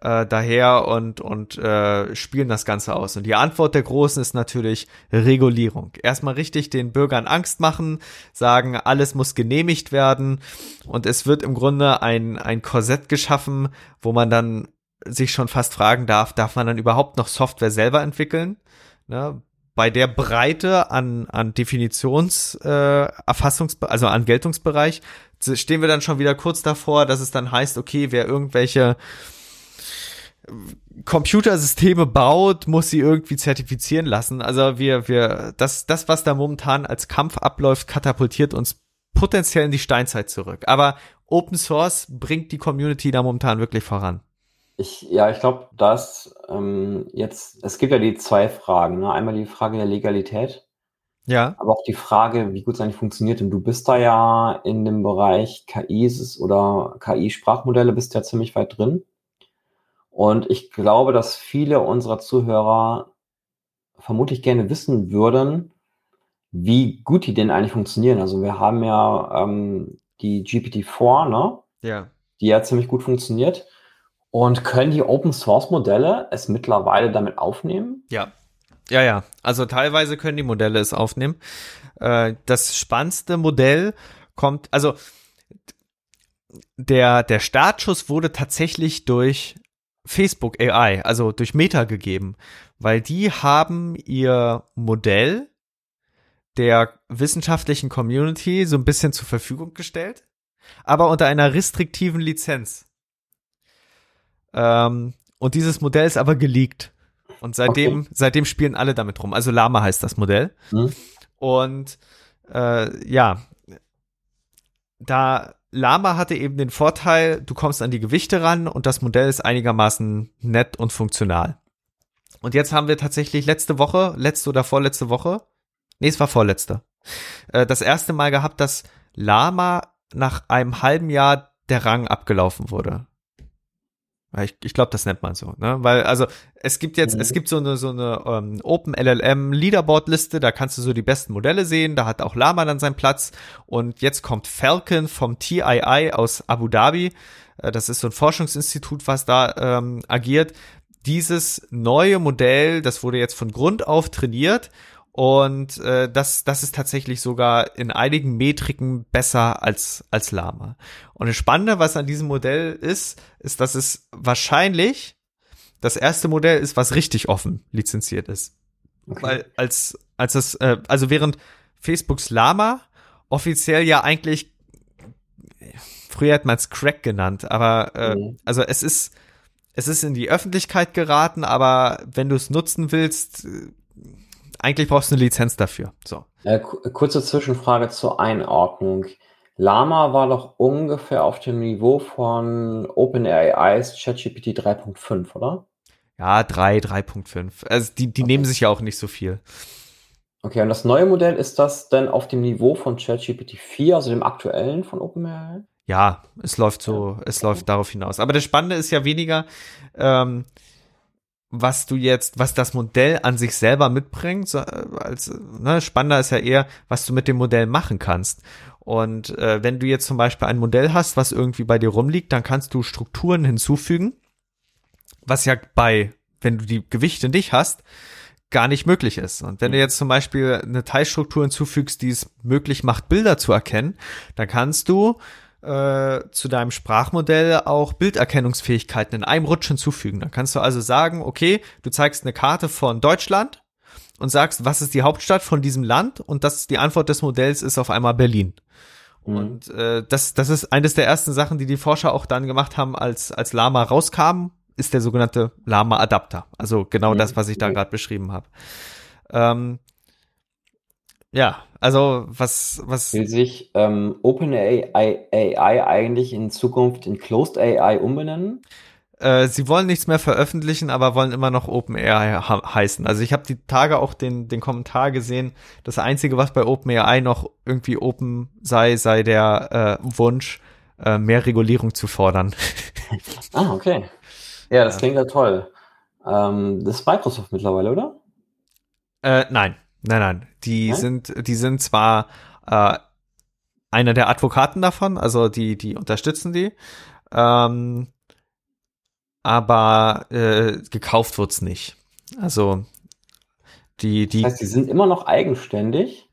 S1: äh, daher und, und äh, spielen das Ganze aus. Und die Antwort der Großen ist natürlich Regulierung. Erstmal richtig den Bürgern Angst machen, sagen, alles muss genehmigt werden und es wird im Grunde ein, ein Korsett geschaffen, wo man dann sich schon fast fragen darf, darf man dann überhaupt noch Software selber entwickeln? Ne? Bei der Breite an, an Definitions, äh, also an Geltungsbereich, stehen wir dann schon wieder kurz davor, dass es dann heißt, okay, wer irgendwelche Computersysteme baut, muss sie irgendwie zertifizieren lassen. Also wir, wir, das, das, was da momentan als Kampf abläuft, katapultiert uns potenziell in die Steinzeit zurück. Aber Open Source bringt die Community da momentan wirklich voran.
S2: Ich, ja, ich glaube, dass ähm, jetzt, es gibt ja die zwei Fragen. Ne? Einmal die Frage der Legalität.
S1: Ja.
S2: Aber auch die Frage, wie gut es eigentlich funktioniert. Und du bist da ja in dem Bereich KI oder KI-Sprachmodelle bist ja ziemlich weit drin. Und ich glaube, dass viele unserer Zuhörer vermutlich gerne wissen würden, wie gut die denn eigentlich funktionieren. Also wir haben ja ähm, die GPT-4, ne?
S1: Ja.
S2: Die ja ziemlich gut funktioniert. Und können die Open Source Modelle es mittlerweile damit aufnehmen?
S1: Ja. Ja, ja. Also teilweise können die Modelle es aufnehmen. Äh, das spannendste Modell kommt, also der, der Startschuss wurde tatsächlich durch Facebook AI, also durch Meta gegeben, weil die haben ihr Modell der wissenschaftlichen Community so ein bisschen zur Verfügung gestellt, aber unter einer restriktiven Lizenz. Ähm, und dieses Modell ist aber geleakt. Und seitdem, okay. seitdem spielen alle damit rum. Also Lama heißt das Modell. Hm. Und äh, ja, da Lama hatte eben den Vorteil, du kommst an die Gewichte ran und das Modell ist einigermaßen nett und funktional. Und jetzt haben wir tatsächlich letzte Woche, letzte oder vorletzte Woche, nee, es war vorletzte, äh, das erste Mal gehabt, dass Lama nach einem halben Jahr der Rang abgelaufen wurde. Ich, ich glaube, das nennt man so, ne? Weil, also es gibt jetzt, mhm. es gibt so eine so eine ähm, Open LLM Leaderboard-Liste, da kannst du so die besten Modelle sehen, da hat auch Lama dann seinen Platz. Und jetzt kommt Falcon vom TII aus Abu Dhabi. Äh, das ist so ein Forschungsinstitut, was da ähm, agiert. Dieses neue Modell, das wurde jetzt von Grund auf trainiert und äh, das, das ist tatsächlich sogar in einigen Metriken besser als, als Lama. Und das Spannende, was an diesem Modell ist, ist, dass es wahrscheinlich das erste Modell ist, was richtig offen lizenziert ist. Okay. Weil als, als das, äh, also während Facebooks Lama offiziell ja eigentlich früher hat man es Crack genannt, aber äh, mhm. also es ist, es ist in die Öffentlichkeit geraten, aber wenn du es nutzen willst, eigentlich brauchst du eine Lizenz dafür. So.
S2: Äh, kurze Zwischenfrage zur Einordnung. Lama war doch ungefähr auf dem Niveau von OpenAI's ChatGPT 3.5, oder?
S1: Ja, 3, 3.5. Also die, die okay. nehmen sich ja auch nicht so viel.
S2: Okay, und das neue Modell, ist das denn auf dem Niveau von ChatGPT 4, also dem aktuellen von OpenAI?
S1: Ja, es läuft so, es läuft darauf hinaus. Aber das Spannende ist ja weniger, ähm, was du jetzt, was das Modell an sich selber mitbringt, äh, als ne, spannender ist ja eher, was du mit dem Modell machen kannst. Und äh, wenn du jetzt zum Beispiel ein Modell hast, was irgendwie bei dir rumliegt, dann kannst du Strukturen hinzufügen, was ja bei, wenn du die Gewichte nicht hast, gar nicht möglich ist. Und wenn du jetzt zum Beispiel eine Teilstruktur hinzufügst, die es möglich macht, Bilder zu erkennen, dann kannst du äh, zu deinem Sprachmodell auch Bilderkennungsfähigkeiten in einem Rutsch hinzufügen. Dann kannst du also sagen, okay, du zeigst eine Karte von Deutschland und sagst, was ist die Hauptstadt von diesem Land? Und das die Antwort des Modells ist auf einmal Berlin. Mhm. Und äh, das, das ist eines der ersten Sachen, die die Forscher auch dann gemacht haben, als, als Lama rauskam ist der sogenannte Lama-Adapter. Also genau das, was ich da gerade beschrieben habe. Ähm, ja, also was, was.
S2: Will sich ähm, OpenAI AI eigentlich in Zukunft in Closed AI umbenennen?
S1: Äh, sie wollen nichts mehr veröffentlichen, aber wollen immer noch OpenAI heißen. Also ich habe die Tage auch den, den Kommentar gesehen. Das Einzige, was bei OpenAI noch irgendwie open sei, sei der äh, Wunsch, äh, mehr Regulierung zu fordern.
S2: ah, okay. Ja, das klingt ja toll. Ähm, das ist Microsoft mittlerweile, oder?
S1: Äh, nein, nein, nein. Die nein? sind, die sind zwar äh, einer der Advokaten davon, also die, die unterstützen die, ähm, aber äh, gekauft wird's nicht. Also die, die.
S2: Das heißt, die sind immer noch eigenständig.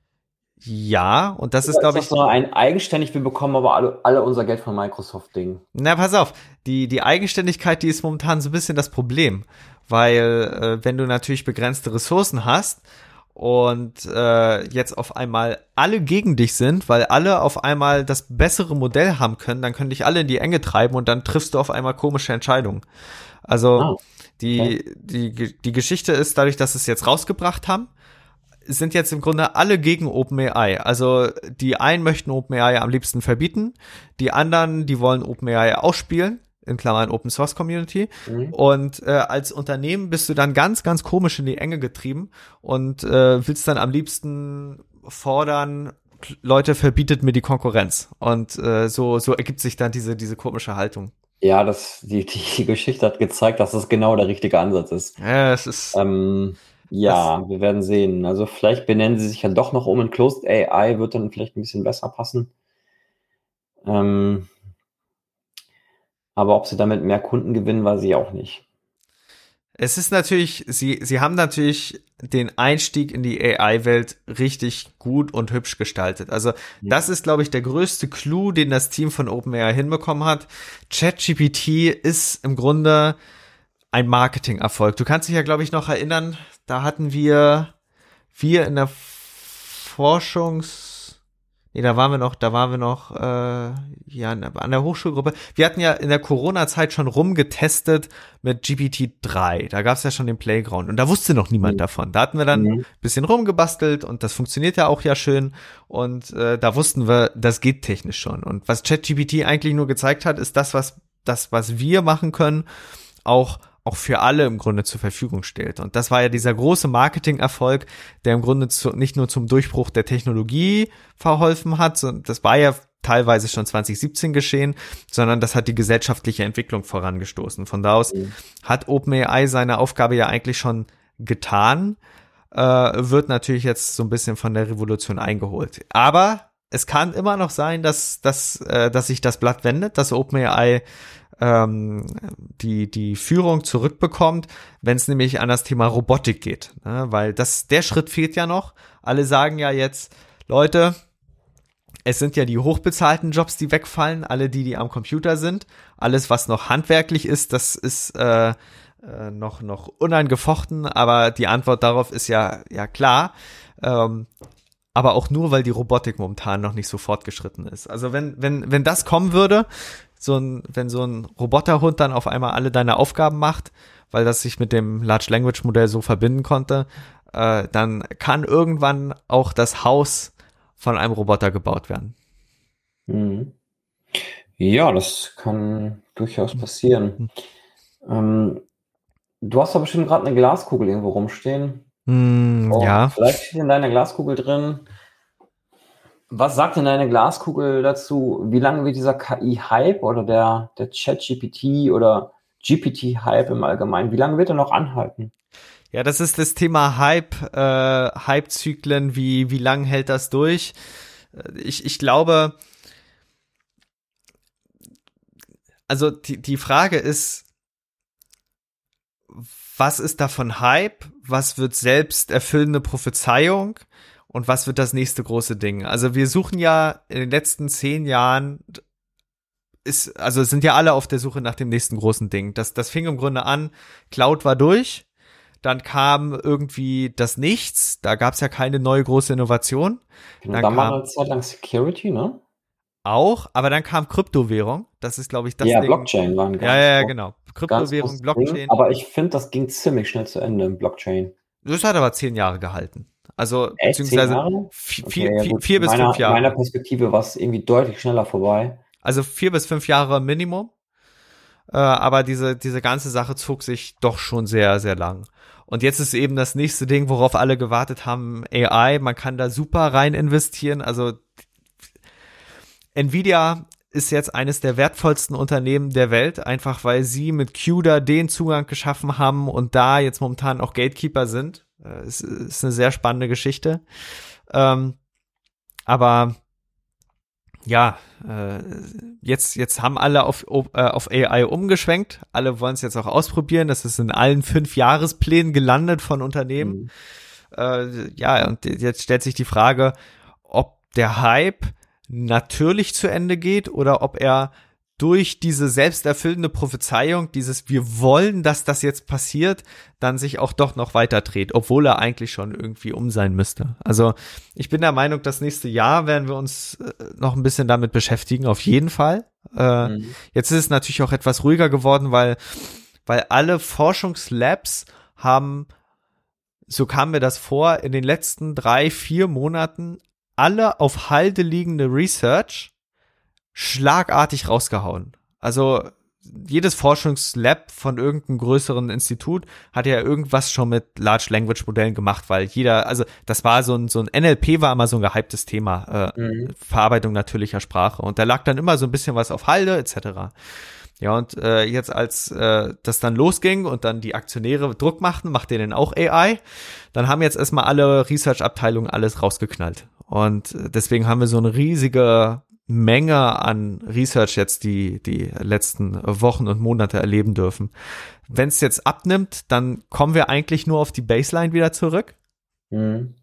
S1: Ja, und das ist, glaube ich.
S2: So ein eigenständig, wir bekommen aber alle, alle unser Geld von Microsoft-Ding.
S1: Na, pass auf, die, die Eigenständigkeit, die ist momentan so ein bisschen das Problem. Weil, äh, wenn du natürlich begrenzte Ressourcen hast und äh, jetzt auf einmal alle gegen dich sind, weil alle auf einmal das bessere Modell haben können, dann können dich alle in die Enge treiben und dann triffst du auf einmal komische Entscheidungen. Also, oh. die, okay. die, die Geschichte ist dadurch, dass sie es jetzt rausgebracht haben, sind jetzt im Grunde alle gegen OpenAI. Also die einen möchten OpenAI am liebsten verbieten, die anderen, die wollen OpenAI ausspielen in Klammern Open Source Community. Mhm. Und äh, als Unternehmen bist du dann ganz, ganz komisch in die Enge getrieben und äh, willst dann am liebsten fordern, Leute, verbietet mir die Konkurrenz. Und äh, so, so ergibt sich dann diese, diese komische Haltung.
S2: Ja, das, die, die Geschichte hat gezeigt, dass das genau der richtige Ansatz ist.
S1: Ja, es ist.
S2: Ähm, ja, wir werden sehen. Also vielleicht benennen sie sich ja doch noch um in Closed AI, wird dann vielleicht ein bisschen besser passen. Ähm, aber ob sie damit mehr Kunden gewinnen, weiß ich auch nicht.
S1: Es ist natürlich, sie, sie haben natürlich den Einstieg in die AI-Welt richtig gut und hübsch gestaltet. Also ja. das ist, glaube ich, der größte Clou, den das Team von OpenAI hinbekommen hat. ChatGPT ist im Grunde ein Marketing-Erfolg. Du kannst dich ja, glaube ich, noch erinnern, da hatten wir, wir in der Forschungs, Nee, da waren wir noch, da waren wir noch äh, ja an der Hochschulgruppe. Wir hatten ja in der Corona-Zeit schon rumgetestet mit GPT-3. Da gab es ja schon den Playground und da wusste noch niemand mhm. davon. Da hatten wir dann mhm. bisschen rumgebastelt und das funktioniert ja auch ja schön. Und äh, da wussten wir, das geht technisch schon. Und was ChatGPT eigentlich nur gezeigt hat, ist das, was das, was wir machen können, auch auch für alle im Grunde zur Verfügung stellt. Und das war ja dieser große Marketing-Erfolg, der im Grunde zu, nicht nur zum Durchbruch der Technologie verholfen hat, sondern das war ja teilweise schon 2017 geschehen, sondern das hat die gesellschaftliche Entwicklung vorangestoßen. Von da aus mhm. hat OpenAI seine Aufgabe ja eigentlich schon getan, äh, wird natürlich jetzt so ein bisschen von der Revolution eingeholt. Aber es kann immer noch sein, dass, dass, äh, dass sich das Blatt wendet, dass OpenAI ähm, die, die Führung zurückbekommt, wenn es nämlich an das Thema Robotik geht. Ne? Weil das, der Schritt fehlt ja noch. Alle sagen ja jetzt, Leute, es sind ja die hochbezahlten Jobs, die wegfallen, alle die, die am Computer sind. Alles, was noch handwerklich ist, das ist äh, äh, noch, noch unangefochten, aber die Antwort darauf ist ja, ja klar. Ähm, aber auch nur, weil die Robotik momentan noch nicht so fortgeschritten ist. Also wenn, wenn, wenn das kommen würde, so ein, wenn so ein Roboterhund dann auf einmal alle deine Aufgaben macht, weil das sich mit dem Large Language Modell so verbinden konnte, äh, dann kann irgendwann auch das Haus von einem Roboter gebaut werden.
S2: Mhm. Ja, das kann durchaus passieren. Mhm. Ähm, du hast doch bestimmt gerade eine Glaskugel irgendwo rumstehen.
S1: Mm, oh, ja.
S2: Vielleicht steht in deiner Glaskugel drin. Was sagt denn deine Glaskugel dazu? Wie lange wird dieser KI-Hype oder der, der Chat-GPT oder GPT-Hype im Allgemeinen, wie lange wird er noch anhalten?
S1: Ja, das ist das Thema Hype, äh, Hype-Zyklen, wie, wie lang hält das durch? Ich, ich glaube, also die, die Frage ist, was ist davon Hype? Was wird selbst erfüllende Prophezeiung? Und was wird das nächste große Ding? Also wir suchen ja in den letzten zehn Jahren ist, also sind ja alle auf der Suche nach dem nächsten großen Ding. Das, das fing im Grunde an, Cloud war durch, dann kam irgendwie das Nichts, da gab es ja keine neue große Innovation.
S2: Genau, dann, dann war eine Zeit lang Security, ne?
S1: Auch, aber dann kam Kryptowährung. Das ist, glaube ich, das
S2: ja,
S1: Ding.
S2: Blockchain waren
S1: ganz Ja, ja, ja genau. Kryptowährung, Blockchain. Ding,
S2: aber ich finde, das ging ziemlich schnell zu Ende im Blockchain.
S1: Das hat aber zehn Jahre gehalten. Also, Echt, beziehungsweise vier, okay, vier, vier bis
S2: meiner,
S1: fünf Jahre.
S2: meiner Perspektive war es irgendwie deutlich schneller vorbei.
S1: Also vier bis fünf Jahre Minimum. Äh, aber diese, diese ganze Sache zog sich doch schon sehr, sehr lang. Und jetzt ist eben das nächste Ding, worauf alle gewartet haben, AI. Man kann da super rein investieren. Also Nvidia ist jetzt eines der wertvollsten Unternehmen der Welt, einfach weil sie mit CUDA den Zugang geschaffen haben und da jetzt momentan auch Gatekeeper sind. Äh, es ist eine sehr spannende Geschichte. Ähm, aber ja, äh, jetzt, jetzt haben alle auf, äh, auf AI umgeschwenkt. Alle wollen es jetzt auch ausprobieren. Das ist in allen fünf Jahresplänen gelandet von Unternehmen. Mhm. Äh, ja, und jetzt stellt sich die Frage, ob der Hype natürlich zu Ende geht oder ob er durch diese selbsterfüllende Prophezeiung, dieses wir wollen, dass das jetzt passiert, dann sich auch doch noch weiter dreht, obwohl er eigentlich schon irgendwie um sein müsste. Also ich bin der Meinung, das nächste Jahr werden wir uns äh, noch ein bisschen damit beschäftigen, auf jeden Fall. Äh, mhm. Jetzt ist es natürlich auch etwas ruhiger geworden, weil, weil alle Forschungslabs haben, so kam mir das vor, in den letzten drei, vier Monaten alle auf Halde liegende Research schlagartig rausgehauen. Also jedes Forschungslab von irgendeinem größeren Institut hat ja irgendwas schon mit Large Language Modellen gemacht, weil jeder, also das war so ein, so ein NLP war immer so ein gehyptes Thema, äh, mhm. Verarbeitung natürlicher Sprache. Und da lag dann immer so ein bisschen was auf Halde, etc. Ja, und äh, jetzt als äh, das dann losging und dann die Aktionäre Druck machten, macht ihr denn auch AI, dann haben jetzt erstmal alle Research-Abteilungen alles rausgeknallt. Und äh, deswegen haben wir so eine riesige Menge an Research jetzt die, die letzten Wochen und Monate erleben dürfen. Wenn es jetzt abnimmt, dann kommen wir eigentlich nur auf die Baseline wieder zurück. Mhm.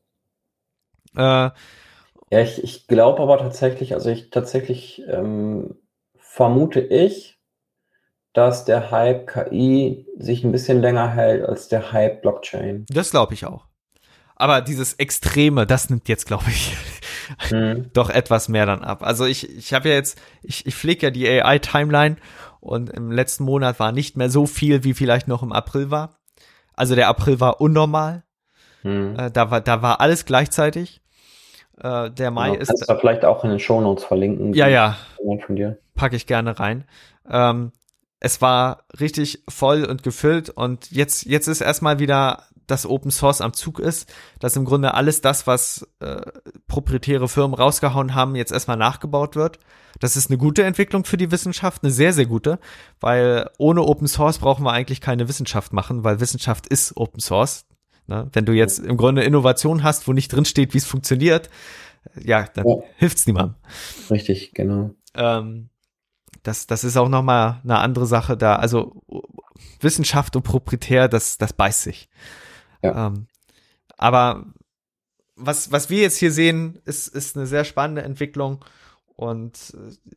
S2: Äh, ja, ich, ich glaube aber tatsächlich, also ich tatsächlich ähm, vermute ich, dass der Hype KI sich ein bisschen länger hält als der Hype Blockchain.
S1: Das glaube ich auch. Aber dieses Extreme, das nimmt jetzt, glaube ich, mhm. doch etwas mehr dann ab. Also ich, ich habe ja jetzt, ich, ich pflege ja die AI-Timeline und im letzten Monat war nicht mehr so viel, wie vielleicht noch im April war. Also der April war unnormal. Mhm. Äh, da war, da war alles gleichzeitig. Äh, der Mai genau, ist.
S2: Kannst du vielleicht auch in den Shownotes verlinken.
S1: Ja, ja. Von dir. Packe ich gerne rein. Ähm, es war richtig voll und gefüllt und jetzt, jetzt ist erstmal wieder dass Open Source am Zug ist, dass im Grunde alles das, was äh, proprietäre Firmen rausgehauen haben, jetzt erstmal nachgebaut wird. Das ist eine gute Entwicklung für die Wissenschaft, eine sehr, sehr gute, weil ohne Open Source brauchen wir eigentlich keine Wissenschaft machen, weil Wissenschaft ist Open Source. Ne? Wenn du jetzt im Grunde Innovation hast, wo nicht drin steht, wie es funktioniert, ja, dann ja. hilft's niemandem.
S2: Richtig, genau.
S1: Ähm, das, das ist auch nochmal eine andere Sache da. Also Wissenschaft und proprietär, das, das beißt sich. Ja. Ähm, aber was, was wir jetzt hier sehen, ist, ist eine sehr spannende Entwicklung und äh,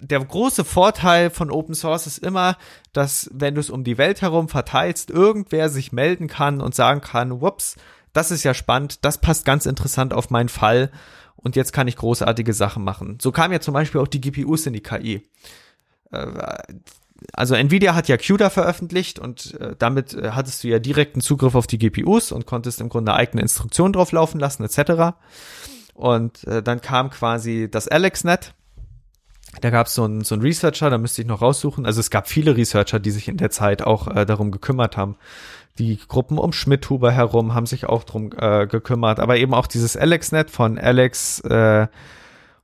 S1: der große Vorteil von Open Source ist immer, dass wenn du es um die Welt herum verteilst, irgendwer sich melden kann und sagen kann, whoops, das ist ja spannend, das passt ganz interessant auf meinen Fall und jetzt kann ich großartige Sachen machen. So kam ja zum Beispiel auch die GPUs in die KI. Also Nvidia hat ja CUDA veröffentlicht und äh, damit äh, hattest du ja direkten Zugriff auf die GPUs und konntest im Grunde eigene Instruktionen drauf laufen lassen etc. Und äh, dann kam quasi das AlexNet. Da gab es so einen so einen Researcher, da müsste ich noch raussuchen. Also es gab viele Researcher, die sich in der Zeit auch äh, darum gekümmert haben. Die Gruppen um Schmidhuber herum haben sich auch drum äh, gekümmert. Aber eben auch dieses AlexNet von Alex, äh,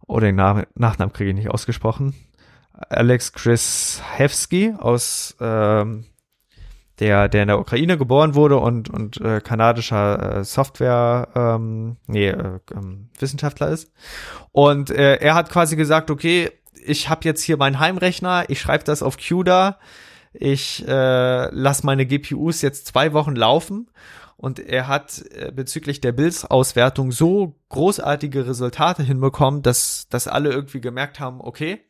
S1: oh, den Namen, Nachnamen kriege ich nicht ausgesprochen. Alex Chris Hevsky aus ähm, der, der in der Ukraine geboren wurde und, und äh, kanadischer äh, Software, ähm, nee, äh, ähm, Wissenschaftler ist. Und äh, er hat quasi gesagt, okay, ich habe jetzt hier meinen Heimrechner, ich schreibe das auf CUDA, ich äh, lasse meine GPUs jetzt zwei Wochen laufen und er hat äh, bezüglich der Bildsauswertung so großartige Resultate hinbekommen, dass, dass alle irgendwie gemerkt haben, okay,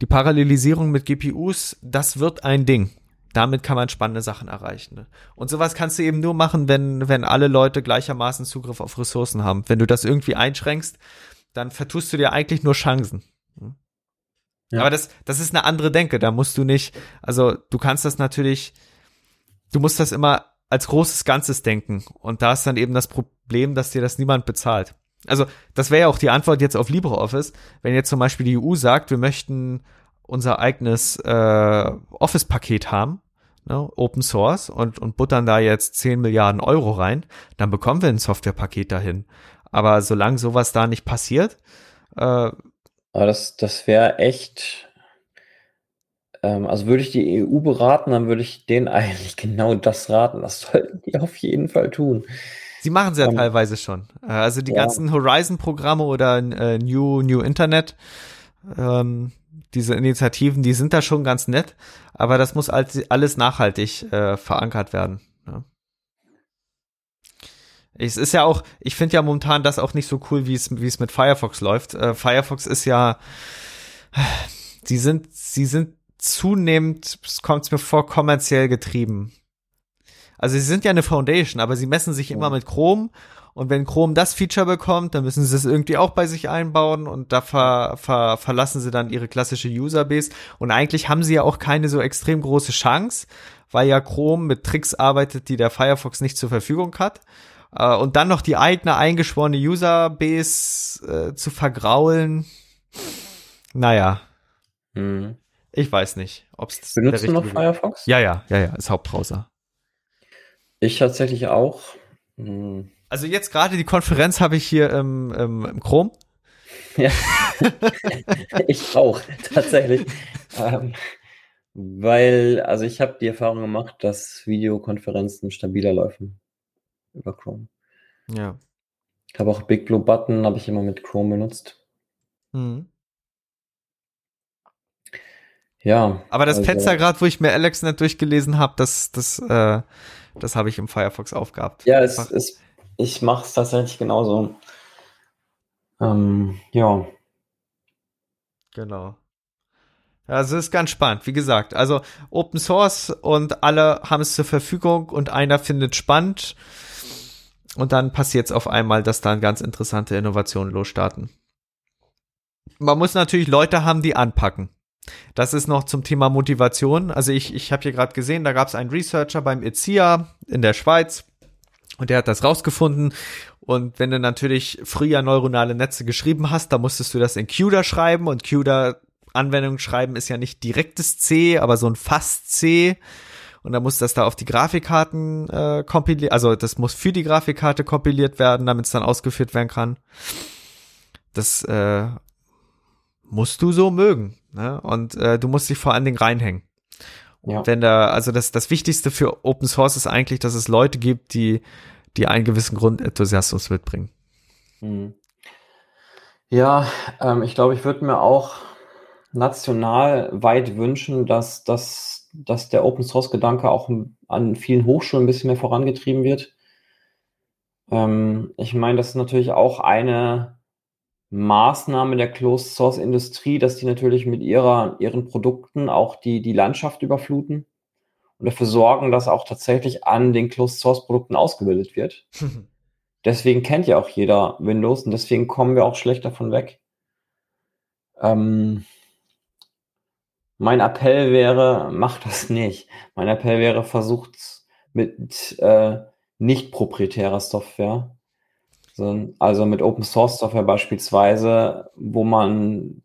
S1: die Parallelisierung mit GPUs, das wird ein Ding. Damit kann man spannende Sachen erreichen. Ne? Und sowas kannst du eben nur machen, wenn, wenn alle Leute gleichermaßen Zugriff auf Ressourcen haben. Wenn du das irgendwie einschränkst, dann vertust du dir eigentlich nur Chancen. Hm? Ja. Aber das, das ist eine andere Denke. Da musst du nicht, also du kannst das natürlich, du musst das immer als großes Ganzes denken. Und da ist dann eben das Problem, dass dir das niemand bezahlt. Also das wäre ja auch die Antwort jetzt auf LibreOffice, wenn jetzt zum Beispiel die EU sagt, wir möchten unser eigenes äh, Office-Paket haben, ne, Open Source, und, und buttern da jetzt 10 Milliarden Euro rein, dann bekommen wir ein Softwarepaket dahin. Aber solange sowas da nicht passiert,
S2: äh, aber das, das wäre echt, ähm, also würde ich die EU beraten, dann würde ich denen eigentlich genau das raten. Das sollten die auf jeden Fall tun.
S1: Sie machen es ja um, teilweise schon. Äh, also die ja. ganzen Horizon-Programme oder äh, New, New Internet, ähm, diese Initiativen, die sind da schon ganz nett, aber das muss alles nachhaltig äh, verankert werden. Ja. Es ist ja auch, ich finde ja momentan das auch nicht so cool, wie es wie es mit Firefox läuft. Äh, Firefox ist ja, sie sind sie sind zunehmend, es kommt mir vor, kommerziell getrieben. Also sie sind ja eine Foundation, aber sie messen sich immer mit Chrome und wenn Chrome das Feature bekommt, dann müssen sie es irgendwie auch bei sich einbauen und da ver, ver, verlassen sie dann ihre klassische Userbase. Und eigentlich haben sie ja auch keine so extrem große Chance, weil ja Chrome mit Tricks arbeitet, die der Firefox nicht zur Verfügung hat. Uh, und dann noch die eigene eingeschworene Userbase äh, zu vergraulen. Naja. Hm. Ich weiß nicht, ob es
S2: Benutzt du noch Firefox?
S1: Ja, ja, ja, ja, ist Hauptbrowser.
S2: Ich tatsächlich auch. Hm.
S1: Also jetzt gerade die Konferenz habe ich hier im, im, im Chrome.
S2: Ja, ich auch, tatsächlich. ähm, weil, also ich habe die Erfahrung gemacht, dass Videokonferenzen stabiler laufen über Chrome.
S1: Ja.
S2: Ich habe auch Big Blue Button, habe ich immer mit Chrome benutzt. Mhm. Ja.
S1: Aber das also, Fenster gerade, wo ich mir AlexNet durchgelesen habe, das, das, äh, das habe ich im Firefox aufgehabt.
S2: Ja, es, es, ich mache es tatsächlich genauso. Ähm, ja.
S1: Genau. Also ist ganz spannend, wie gesagt. Also Open Source und alle haben es zur Verfügung und einer findet spannend. Und dann passiert es auf einmal, dass dann ganz interessante Innovationen losstarten. Man muss natürlich Leute haben, die anpacken. Das ist noch zum Thema Motivation. Also ich, ich habe hier gerade gesehen, da gab es einen Researcher beim IZIA in der Schweiz und der hat das rausgefunden. Und wenn du natürlich früher neuronale Netze geschrieben hast, da musstest du das in CUDA schreiben und CUDA Anwendungen schreiben ist ja nicht direktes C, aber so ein fast C und dann muss das da auf die Grafikkarten äh, kompiliert, also das muss für die Grafikkarte kompiliert werden, damit es dann ausgeführt werden kann. Das äh, musst du so mögen. Ne? Und äh, du musst dich vor allen Dingen reinhängen. Ja. Und wenn da, also das, das Wichtigste für Open Source ist eigentlich, dass es Leute gibt, die, die einen gewissen Grundenthusiasmus mitbringen. Hm.
S2: Ja, ähm, ich glaube, ich würde mir auch national weit wünschen, dass, dass, dass der Open Source Gedanke auch an vielen Hochschulen ein bisschen mehr vorangetrieben wird. Ähm, ich meine, das ist natürlich auch eine, Maßnahme der Closed Source Industrie, dass die natürlich mit ihrer, ihren Produkten auch die, die Landschaft überfluten und dafür sorgen, dass auch tatsächlich an den Closed Source Produkten ausgebildet wird. deswegen kennt ja auch jeder Windows und deswegen kommen wir auch schlecht davon weg. Ähm, mein Appell wäre, macht das nicht. Mein Appell wäre, versucht mit äh, nicht proprietärer Software, also mit Open Source Software beispielsweise, wo man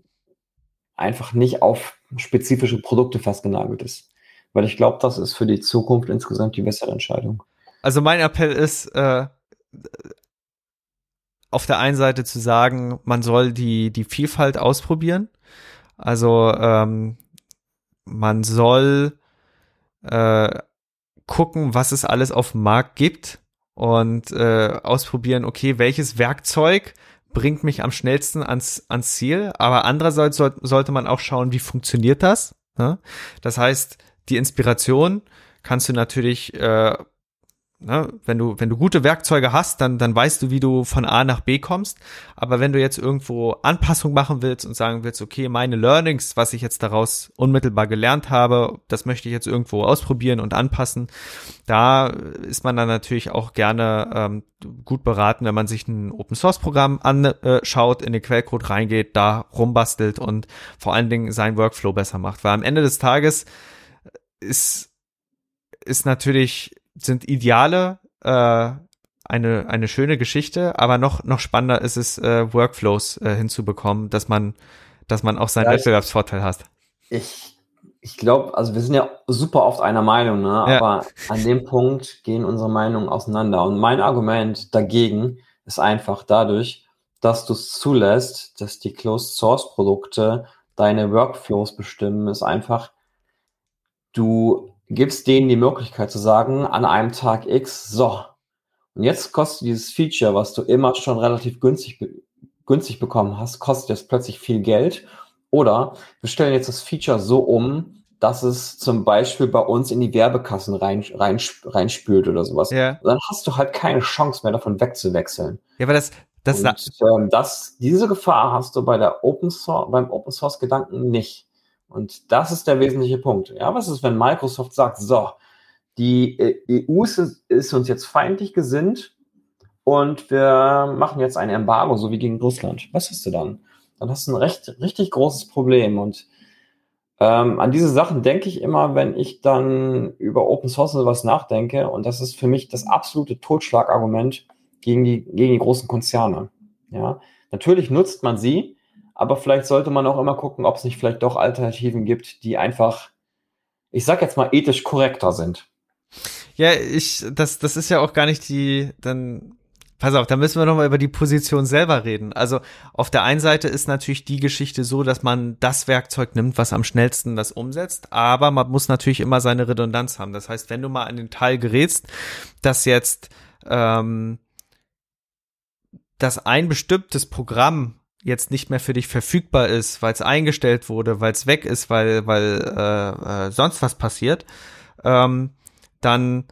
S2: einfach nicht auf spezifische Produkte festgenagelt ist. Weil ich glaube, das ist für die Zukunft insgesamt die bessere Entscheidung.
S1: Also mein Appell ist, äh, auf der einen Seite zu sagen, man soll die, die Vielfalt ausprobieren. Also ähm, man soll äh, gucken, was es alles auf dem Markt gibt und äh, ausprobieren, okay, welches Werkzeug bringt mich am schnellsten ans, ans Ziel. Aber andererseits soll, sollte man auch schauen, wie funktioniert das. Ne? Das heißt, die Inspiration kannst du natürlich äh, Ne? Wenn du, wenn du gute Werkzeuge hast, dann, dann weißt du, wie du von A nach B kommst. Aber wenn du jetzt irgendwo Anpassung machen willst und sagen willst, okay, meine Learnings, was ich jetzt daraus unmittelbar gelernt habe, das möchte ich jetzt irgendwo ausprobieren und anpassen, da ist man dann natürlich auch gerne ähm, gut beraten, wenn man sich ein Open Source Programm anschaut, in den Quellcode reingeht, da rumbastelt und vor allen Dingen seinen Workflow besser macht. Weil am Ende des Tages ist, ist natürlich sind Ideale äh, eine, eine schöne Geschichte, aber noch, noch spannender ist es, äh, Workflows äh, hinzubekommen, dass man, dass man auch seinen ja, Wettbewerbsvorteil hat.
S2: Ich, ich glaube, also wir sind ja super oft einer Meinung, ne? Ja. aber an dem Punkt gehen unsere Meinungen auseinander. Und mein Argument dagegen ist einfach dadurch, dass du es zulässt, dass die Closed Source Produkte deine Workflows bestimmen, ist einfach, du gibst denen die Möglichkeit zu sagen, an einem Tag X, so, und jetzt kostet dieses Feature, was du immer schon relativ günstig, günstig bekommen hast, kostet jetzt plötzlich viel Geld. Oder wir stellen jetzt das Feature so um, dass es zum Beispiel bei uns in die Werbekassen rein, rein, reinspült oder sowas. Ja. Dann hast du halt keine Chance mehr davon wegzuwechseln.
S1: Ja, aber das, das,
S2: Und, ähm, das, diese Gefahr hast du bei der Open Source, beim Open Source Gedanken nicht. Und das ist der wesentliche Punkt. Ja, was ist, wenn Microsoft sagt, so, die EU ist, uns jetzt feindlich gesinnt und wir machen jetzt ein Embargo, so wie gegen Russland. Was hast du dann? Dann hast du ein recht, richtig großes Problem. Und ähm, an diese Sachen denke ich immer, wenn ich dann über Open Source oder was nachdenke. Und das ist für mich das absolute Totschlagargument gegen die, gegen die großen Konzerne. Ja, natürlich nutzt man sie, aber vielleicht sollte man auch immer gucken, ob es nicht vielleicht doch Alternativen gibt, die einfach, ich sag jetzt mal, ethisch korrekter sind.
S1: Ja, ich, das, das ist ja auch gar nicht die, dann, pass auf, da müssen wir nochmal über die Position selber reden. Also auf der einen Seite ist natürlich die Geschichte so, dass man das Werkzeug nimmt, was am schnellsten das umsetzt, aber man muss natürlich immer seine Redundanz haben. Das heißt, wenn du mal an den Teil gerätst, dass jetzt ähm, dass ein bestimmtes Programm jetzt nicht mehr für dich verfügbar ist, weil es eingestellt wurde, weil es weg ist, weil weil äh, äh, sonst was passiert, ähm, dann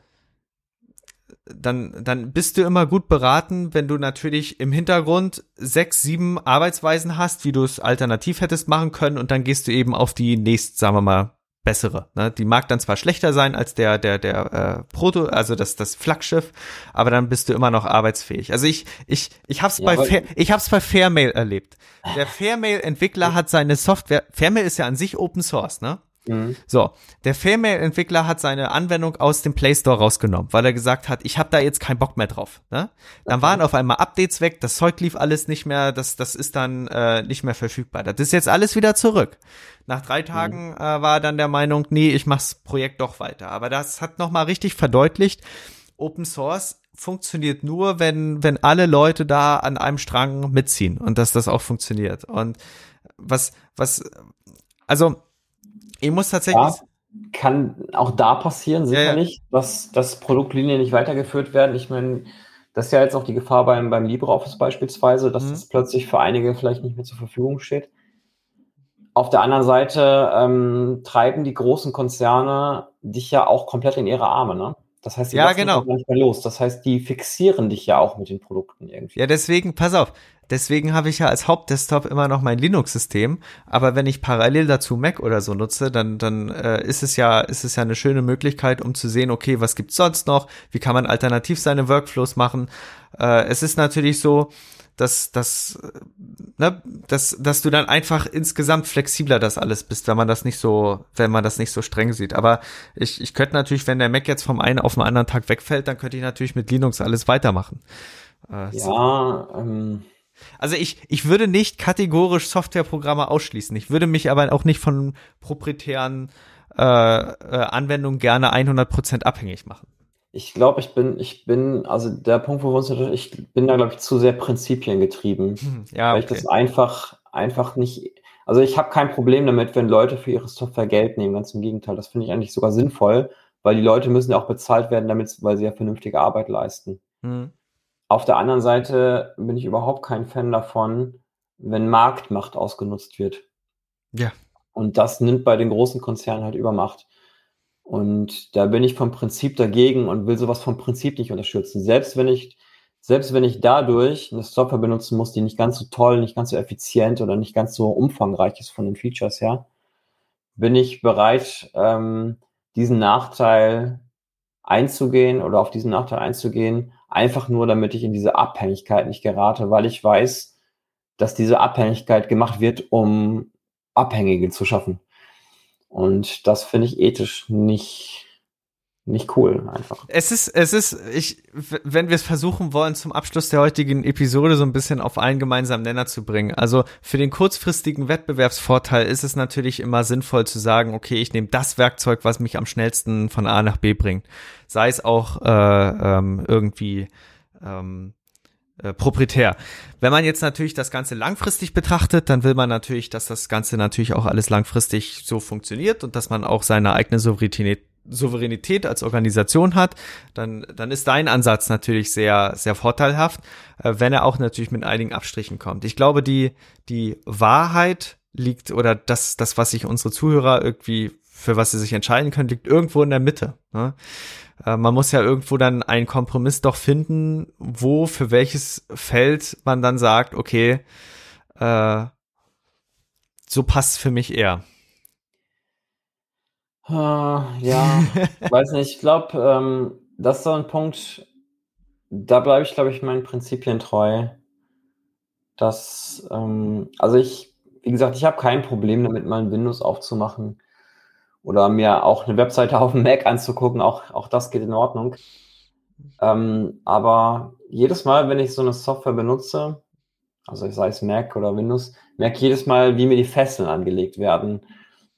S1: dann dann bist du immer gut beraten, wenn du natürlich im Hintergrund sechs, sieben Arbeitsweisen hast, wie du es alternativ hättest machen können und dann gehst du eben auf die nächst, sagen wir mal, bessere. Ne? Die mag dann zwar schlechter sein als der der der äh, Proto, also das das Flaggschiff, aber dann bist du immer noch arbeitsfähig. Also ich ich ich hab's ja, bei Fair, ich hab's bei Fairmail erlebt. Der Fairmail Entwickler hat seine Software. Fairmail ist ja an sich Open Source, ne? Mhm. So, der Fairmail-Entwickler hat seine Anwendung aus dem Play Store rausgenommen, weil er gesagt hat, ich habe da jetzt keinen Bock mehr drauf. Ne? Dann waren auf einmal Updates weg, das Zeug lief alles nicht mehr, das, das ist dann äh, nicht mehr verfügbar. Das ist jetzt alles wieder zurück. Nach drei Tagen mhm. äh, war er dann der Meinung, nee, ich mach's Projekt doch weiter. Aber das hat nochmal richtig verdeutlicht, Open Source funktioniert nur, wenn, wenn alle Leute da an einem Strang mitziehen und dass das auch funktioniert. Und was, was, also ich muss tatsächlich. Ja,
S2: kann auch da passieren, sicherlich, ja, dass, dass Produktlinien nicht weitergeführt werden. Ich meine, das ist ja jetzt auch die Gefahr beim, beim LibreOffice beispielsweise, dass mhm. das plötzlich für einige vielleicht nicht mehr zur Verfügung steht. Auf der anderen Seite ähm, treiben die großen Konzerne dich ja auch komplett in ihre Arme. Ne? Das heißt, die
S1: ja, genau.
S2: nicht mehr los. Das heißt, die fixieren dich ja auch mit den Produkten irgendwie.
S1: Ja, deswegen, pass auf, deswegen habe ich ja als Hauptdesktop immer noch mein Linux-System. Aber wenn ich parallel dazu Mac oder so nutze, dann, dann äh, ist es ja, ist es ja eine schöne Möglichkeit, um zu sehen, okay, was gibt's sonst noch? Wie kann man alternativ seine Workflows machen? Äh, es ist natürlich so, dass, dass, ne, dass, dass du dann einfach insgesamt flexibler das alles bist, wenn man das nicht so, wenn man das nicht so streng sieht. Aber ich, ich könnte natürlich, wenn der Mac jetzt vom einen auf den anderen Tag wegfällt, dann könnte ich natürlich mit Linux alles weitermachen.
S2: Äh, ja, so. ähm.
S1: Also ich, ich würde nicht kategorisch Softwareprogramme ausschließen. Ich würde mich aber auch nicht von proprietären äh, äh, Anwendungen gerne 100% abhängig machen.
S2: Ich glaube, ich bin, ich bin, also der Punkt, wo wir uns, ich bin da, glaube ich, zu sehr Prinzipien getrieben. Hm, ja, weil ich das einfach, einfach nicht, also ich habe kein Problem damit, wenn Leute für ihre Software Geld nehmen, ganz im Gegenteil. Das finde ich eigentlich sogar sinnvoll, weil die Leute müssen ja auch bezahlt werden, damit, weil sie ja vernünftige Arbeit leisten. Hm. Auf der anderen Seite bin ich überhaupt kein Fan davon, wenn Marktmacht ausgenutzt wird.
S1: Ja.
S2: Und das nimmt bei den großen Konzernen halt Übermacht. Und da bin ich vom Prinzip dagegen und will sowas vom Prinzip nicht unterstützen. Selbst wenn ich, selbst wenn ich dadurch eine Software benutzen muss, die nicht ganz so toll, nicht ganz so effizient oder nicht ganz so umfangreich ist von den Features her, bin ich bereit, ähm, diesen Nachteil einzugehen oder auf diesen Nachteil einzugehen, einfach nur, damit ich in diese Abhängigkeit nicht gerate, weil ich weiß, dass diese Abhängigkeit gemacht wird, um Abhängige zu schaffen. Und das finde ich ethisch nicht, nicht cool einfach.
S1: Es ist, es ist, ich, wenn wir es versuchen wollen, zum Abschluss der heutigen Episode so ein bisschen auf einen gemeinsamen Nenner zu bringen. Also für den kurzfristigen Wettbewerbsvorteil ist es natürlich immer sinnvoll zu sagen, okay, ich nehme das Werkzeug, was mich am schnellsten von A nach B bringt. Sei es auch äh, ähm, irgendwie ähm, äh, proprietär. Wenn man jetzt natürlich das Ganze langfristig betrachtet, dann will man natürlich, dass das Ganze natürlich auch alles langfristig so funktioniert und dass man auch seine eigene Souveränität Souveränität als Organisation hat, dann, dann ist dein Ansatz natürlich sehr, sehr vorteilhaft, äh, wenn er auch natürlich mit einigen Abstrichen kommt. Ich glaube, die, die Wahrheit liegt oder das, das, was sich unsere Zuhörer irgendwie, für was sie sich entscheiden können, liegt irgendwo in der Mitte. Ne? Äh, man muss ja irgendwo dann einen Kompromiss doch finden, wo für welches Feld man dann sagt, okay, äh, so passt für mich eher.
S2: Uh, ja, weiß nicht. Ich glaube, ähm, das ist so ein Punkt, da bleibe ich, glaube ich, meinen Prinzipien treu. Dass, ähm, also ich, wie gesagt, ich habe kein Problem damit, mal ein Windows aufzumachen oder mir auch eine Webseite auf dem Mac anzugucken, auch, auch das geht in Ordnung. Ähm, aber jedes Mal, wenn ich so eine Software benutze, also sei es Mac oder Windows, merke jedes Mal, wie mir die Fesseln angelegt werden.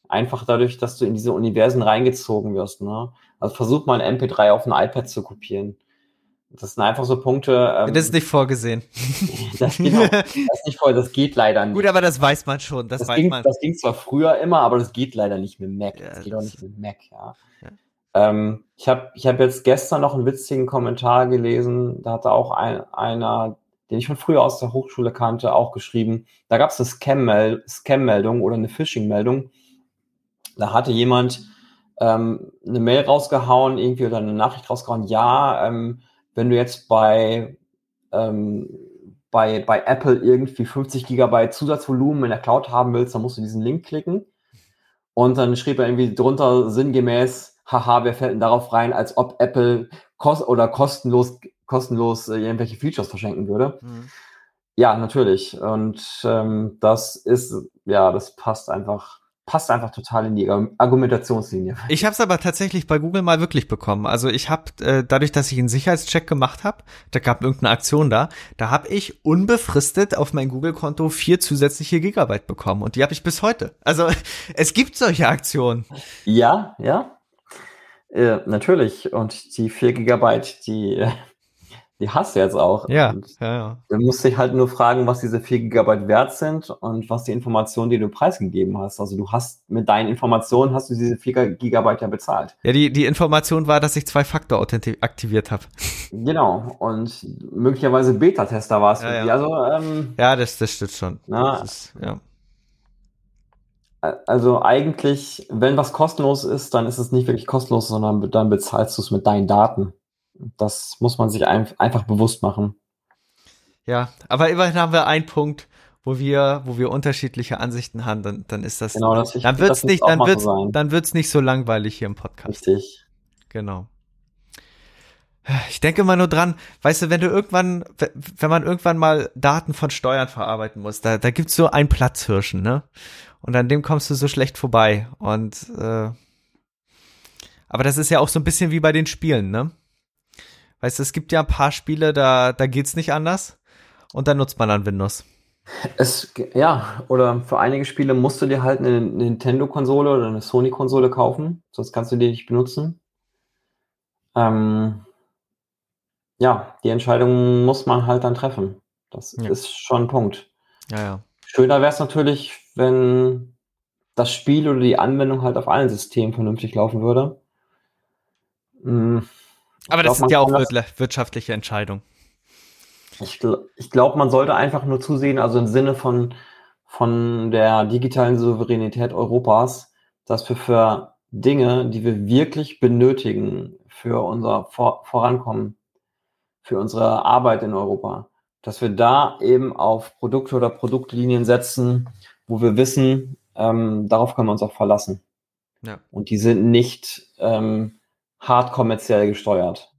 S2: Einfach dadurch, dass du in diese Universen reingezogen wirst. Ne? Also versuch mal ein MP3 auf ein iPad zu kopieren. Das sind einfach so Punkte.
S1: Ähm, das ist nicht vorgesehen.
S2: das, geht auch, das ist nicht vor, das geht leider nicht.
S1: Gut, aber das weiß man schon. Das,
S2: das,
S1: weiß
S2: ging,
S1: man.
S2: das ging zwar früher immer, aber das geht leider nicht mit Mac. Ja, das geht auch nicht mit Mac, ja. ja. Ähm, ich habe ich hab jetzt gestern noch einen witzigen Kommentar gelesen. Da hatte auch ein, einer, den ich von früher aus der Hochschule kannte, auch geschrieben. Da gab es eine Scam-Meldung Scam oder eine Phishing-Meldung. Da hatte jemand ähm, eine Mail rausgehauen, irgendwie oder eine Nachricht rausgehauen. Ja, ähm, wenn du jetzt bei, ähm, bei, bei Apple irgendwie 50 Gigabyte Zusatzvolumen in der Cloud haben willst, dann musst du diesen Link klicken. Und dann schrieb er irgendwie drunter sinngemäß, haha, wer fällt denn darauf rein, als ob Apple kost oder kostenlos, kostenlos äh, irgendwelche Features verschenken würde. Mhm. Ja, natürlich. Und ähm, das ist, ja, das passt einfach passt einfach total in die Argumentationslinie.
S1: Ich habe es aber tatsächlich bei Google mal wirklich bekommen. Also ich habe äh, dadurch, dass ich einen Sicherheitscheck gemacht habe, da gab irgendeine Aktion da, da habe ich unbefristet auf mein Google-Konto vier zusätzliche Gigabyte bekommen und die habe ich bis heute. Also es gibt solche Aktionen.
S2: Ja, ja. Äh, natürlich. Und die vier Gigabyte, die äh, die hast du jetzt auch.
S1: Ja,
S2: und
S1: ja, ja.
S2: Du musst dich halt nur fragen, was diese 4 Gigabyte wert sind und was die Informationen, die du preisgegeben hast. Also du hast mit deinen Informationen hast du diese 4 Gigabyte ja bezahlt.
S1: Ja, die, die Information war, dass ich zwei Faktor aktiviert habe.
S2: Genau. Und möglicherweise Beta-Tester war es.
S1: Ja, ja.
S2: Also, ähm,
S1: ja, das, das stimmt schon.
S2: Na,
S1: ist, ja.
S2: Also eigentlich, wenn was kostenlos ist, dann ist es nicht wirklich kostenlos, sondern dann bezahlst du es mit deinen Daten. Das muss man sich ein, einfach bewusst machen.
S1: Ja, aber immerhin haben wir einen Punkt, wo wir, wo wir unterschiedliche Ansichten haben, dann, dann ist das,
S2: genau, das
S1: dann wird's nicht, dann wird's, so dann wird's nicht so langweilig hier im Podcast.
S2: Richtig.
S1: Genau. Ich denke immer nur dran, weißt du, wenn du irgendwann, wenn man irgendwann mal Daten von Steuern verarbeiten muss, da, da gibt's so ein Platzhirschen, ne? Und an dem kommst du so schlecht vorbei. Und äh, aber das ist ja auch so ein bisschen wie bei den Spielen, ne? Weißt du, es gibt ja ein paar Spiele, da, da geht's nicht anders. Und dann nutzt man dann Windows.
S2: Es, ja, oder für einige Spiele musst du dir halt eine Nintendo-Konsole oder eine Sony-Konsole kaufen, sonst kannst du die nicht benutzen. Ähm, ja, die Entscheidung muss man halt dann treffen. Das ja. ist schon ein Punkt.
S1: Ja, ja.
S2: Schöner wäre es natürlich, wenn das Spiel oder die Anwendung halt auf allen Systemen vernünftig laufen würde.
S1: Hm, Aber das glaub, ist ja auch das, wirtschaftliche Entscheidung.
S2: Ich, ich glaube, man sollte einfach nur zusehen, also im Sinne von, von der digitalen Souveränität Europas, dass wir für Dinge, die wir wirklich benötigen für unser Vor Vorankommen, für unsere Arbeit in Europa, dass wir da eben auf Produkte oder Produktlinien setzen, wo wir wissen, ähm, darauf können wir uns auch verlassen. Ja. Und die sind nicht ähm, hart kommerziell gesteuert.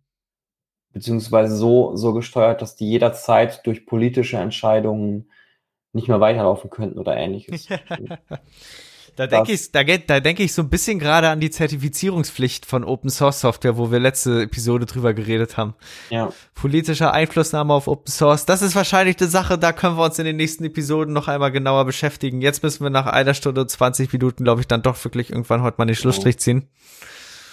S2: Beziehungsweise so, so gesteuert, dass die jederzeit durch politische Entscheidungen nicht mehr weiterlaufen könnten oder ähnliches.
S1: Da denke ich, da, da denke ich so ein bisschen gerade an die Zertifizierungspflicht von Open Source Software, wo wir letzte Episode drüber geredet haben.
S2: Ja.
S1: Politische Einflussnahme auf Open Source, das ist wahrscheinlich eine Sache, da können wir uns in den nächsten Episoden noch einmal genauer beschäftigen. Jetzt müssen wir nach einer Stunde und 20 Minuten, glaube ich, dann doch wirklich irgendwann heute mal den Schlussstrich ziehen.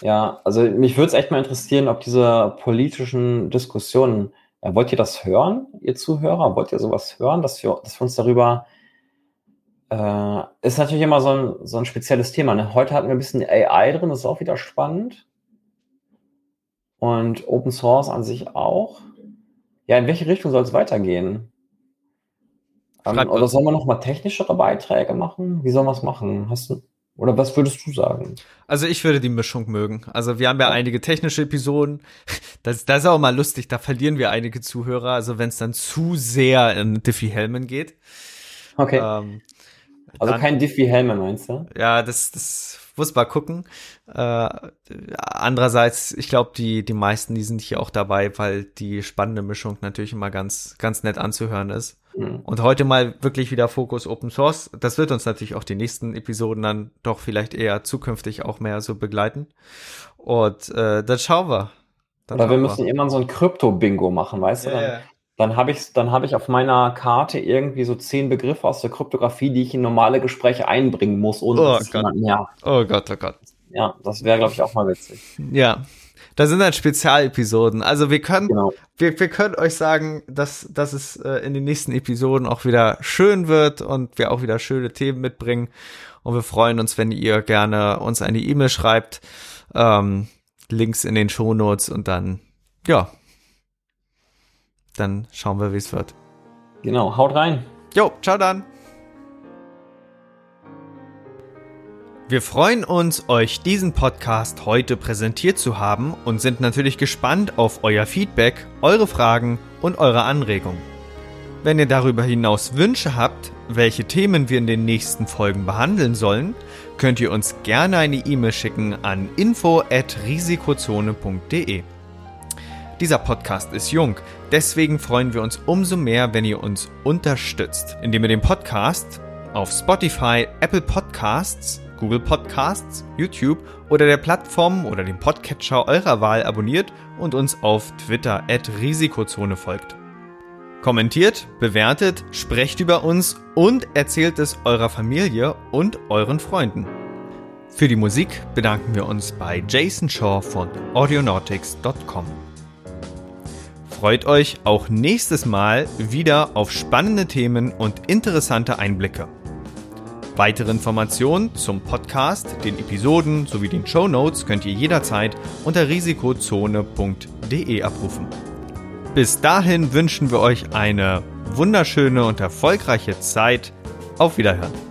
S2: Ja, also mich würde es echt mal interessieren, ob diese politischen Diskussionen, ja, wollt ihr das hören, ihr Zuhörer? Wollt ihr sowas hören, dass wir, dass wir uns darüber äh, ist natürlich immer so ein, so ein spezielles Thema. Ne? Heute hatten wir ein bisschen AI drin, das ist auch wieder spannend. Und Open Source an sich auch. Ja, in welche Richtung soll es weitergehen? Ähm, oder sollen wir noch mal technischere Beiträge machen? Wie sollen wir es machen? Hast du, oder was würdest du sagen?
S1: Also ich würde die Mischung mögen. Also wir haben ja, einige technische Episoden. Das, das ist auch mal lustig, da verlieren wir einige Zuhörer. Also wenn es dann zu sehr in Diffie Hellman geht.
S2: Okay. Ähm, also dann, kein Diffie Hellman, meinst du?
S1: Ja, das, das muss mal gucken. Äh, andererseits, ich glaube, die, die meisten, die sind hier auch dabei, weil die spannende Mischung natürlich immer ganz, ganz nett anzuhören ist. Mhm. Und heute mal wirklich wieder Fokus Open Source. Das wird uns natürlich auch die nächsten Episoden dann doch vielleicht eher zukünftig auch mehr so begleiten. Und äh, dann schauen wir.
S2: Dann Oder wir müssen wir. immer so ein Krypto-Bingo machen, weißt yeah. du? Dann, dann habe ich, dann hab ich auf meiner Karte irgendwie so zehn Begriffe aus der Kryptographie, die ich in normale Gespräche einbringen muss, ohne
S1: oh dass Gott. ja. Oh Gott, oh Gott.
S2: Ja, das wäre, glaube ich, auch mal witzig.
S1: Ja. Da sind dann Spezialepisoden. Also wir können, genau. wir, wir können euch sagen, dass, dass es äh, in den nächsten Episoden auch wieder schön wird und wir auch wieder schöne Themen mitbringen. Und wir freuen uns, wenn ihr gerne uns eine E-Mail schreibt. Ähm, Links in den Show Notes und dann, ja, dann schauen wir, wie es wird.
S2: Genau, haut rein.
S1: Jo, ciao dann. Wir freuen uns, euch diesen Podcast heute präsentiert zu haben und sind natürlich gespannt auf euer Feedback, eure Fragen und eure Anregungen. Wenn ihr darüber hinaus Wünsche habt, welche Themen wir in den nächsten Folgen behandeln sollen, könnt ihr uns gerne eine E-Mail schicken an info@risikozone.de. Dieser Podcast ist jung, deswegen freuen wir uns umso mehr, wenn ihr uns unterstützt, indem ihr den Podcast auf Spotify, Apple Podcasts, Google Podcasts, YouTube oder der Plattform oder dem Podcatcher eurer Wahl abonniert und uns auf Twitter at Risikozone folgt. Kommentiert, bewertet, sprecht über uns und erzählt es eurer Familie und euren Freunden. Für die Musik bedanken wir uns bei Jason Shaw von audionautics.com. Freut euch auch nächstes Mal wieder auf spannende Themen und interessante Einblicke. Weitere Informationen zum Podcast, den Episoden sowie den Show Notes könnt ihr jederzeit unter risikozone.de abrufen. Bis dahin wünschen wir euch eine wunderschöne und erfolgreiche Zeit. Auf Wiederhören.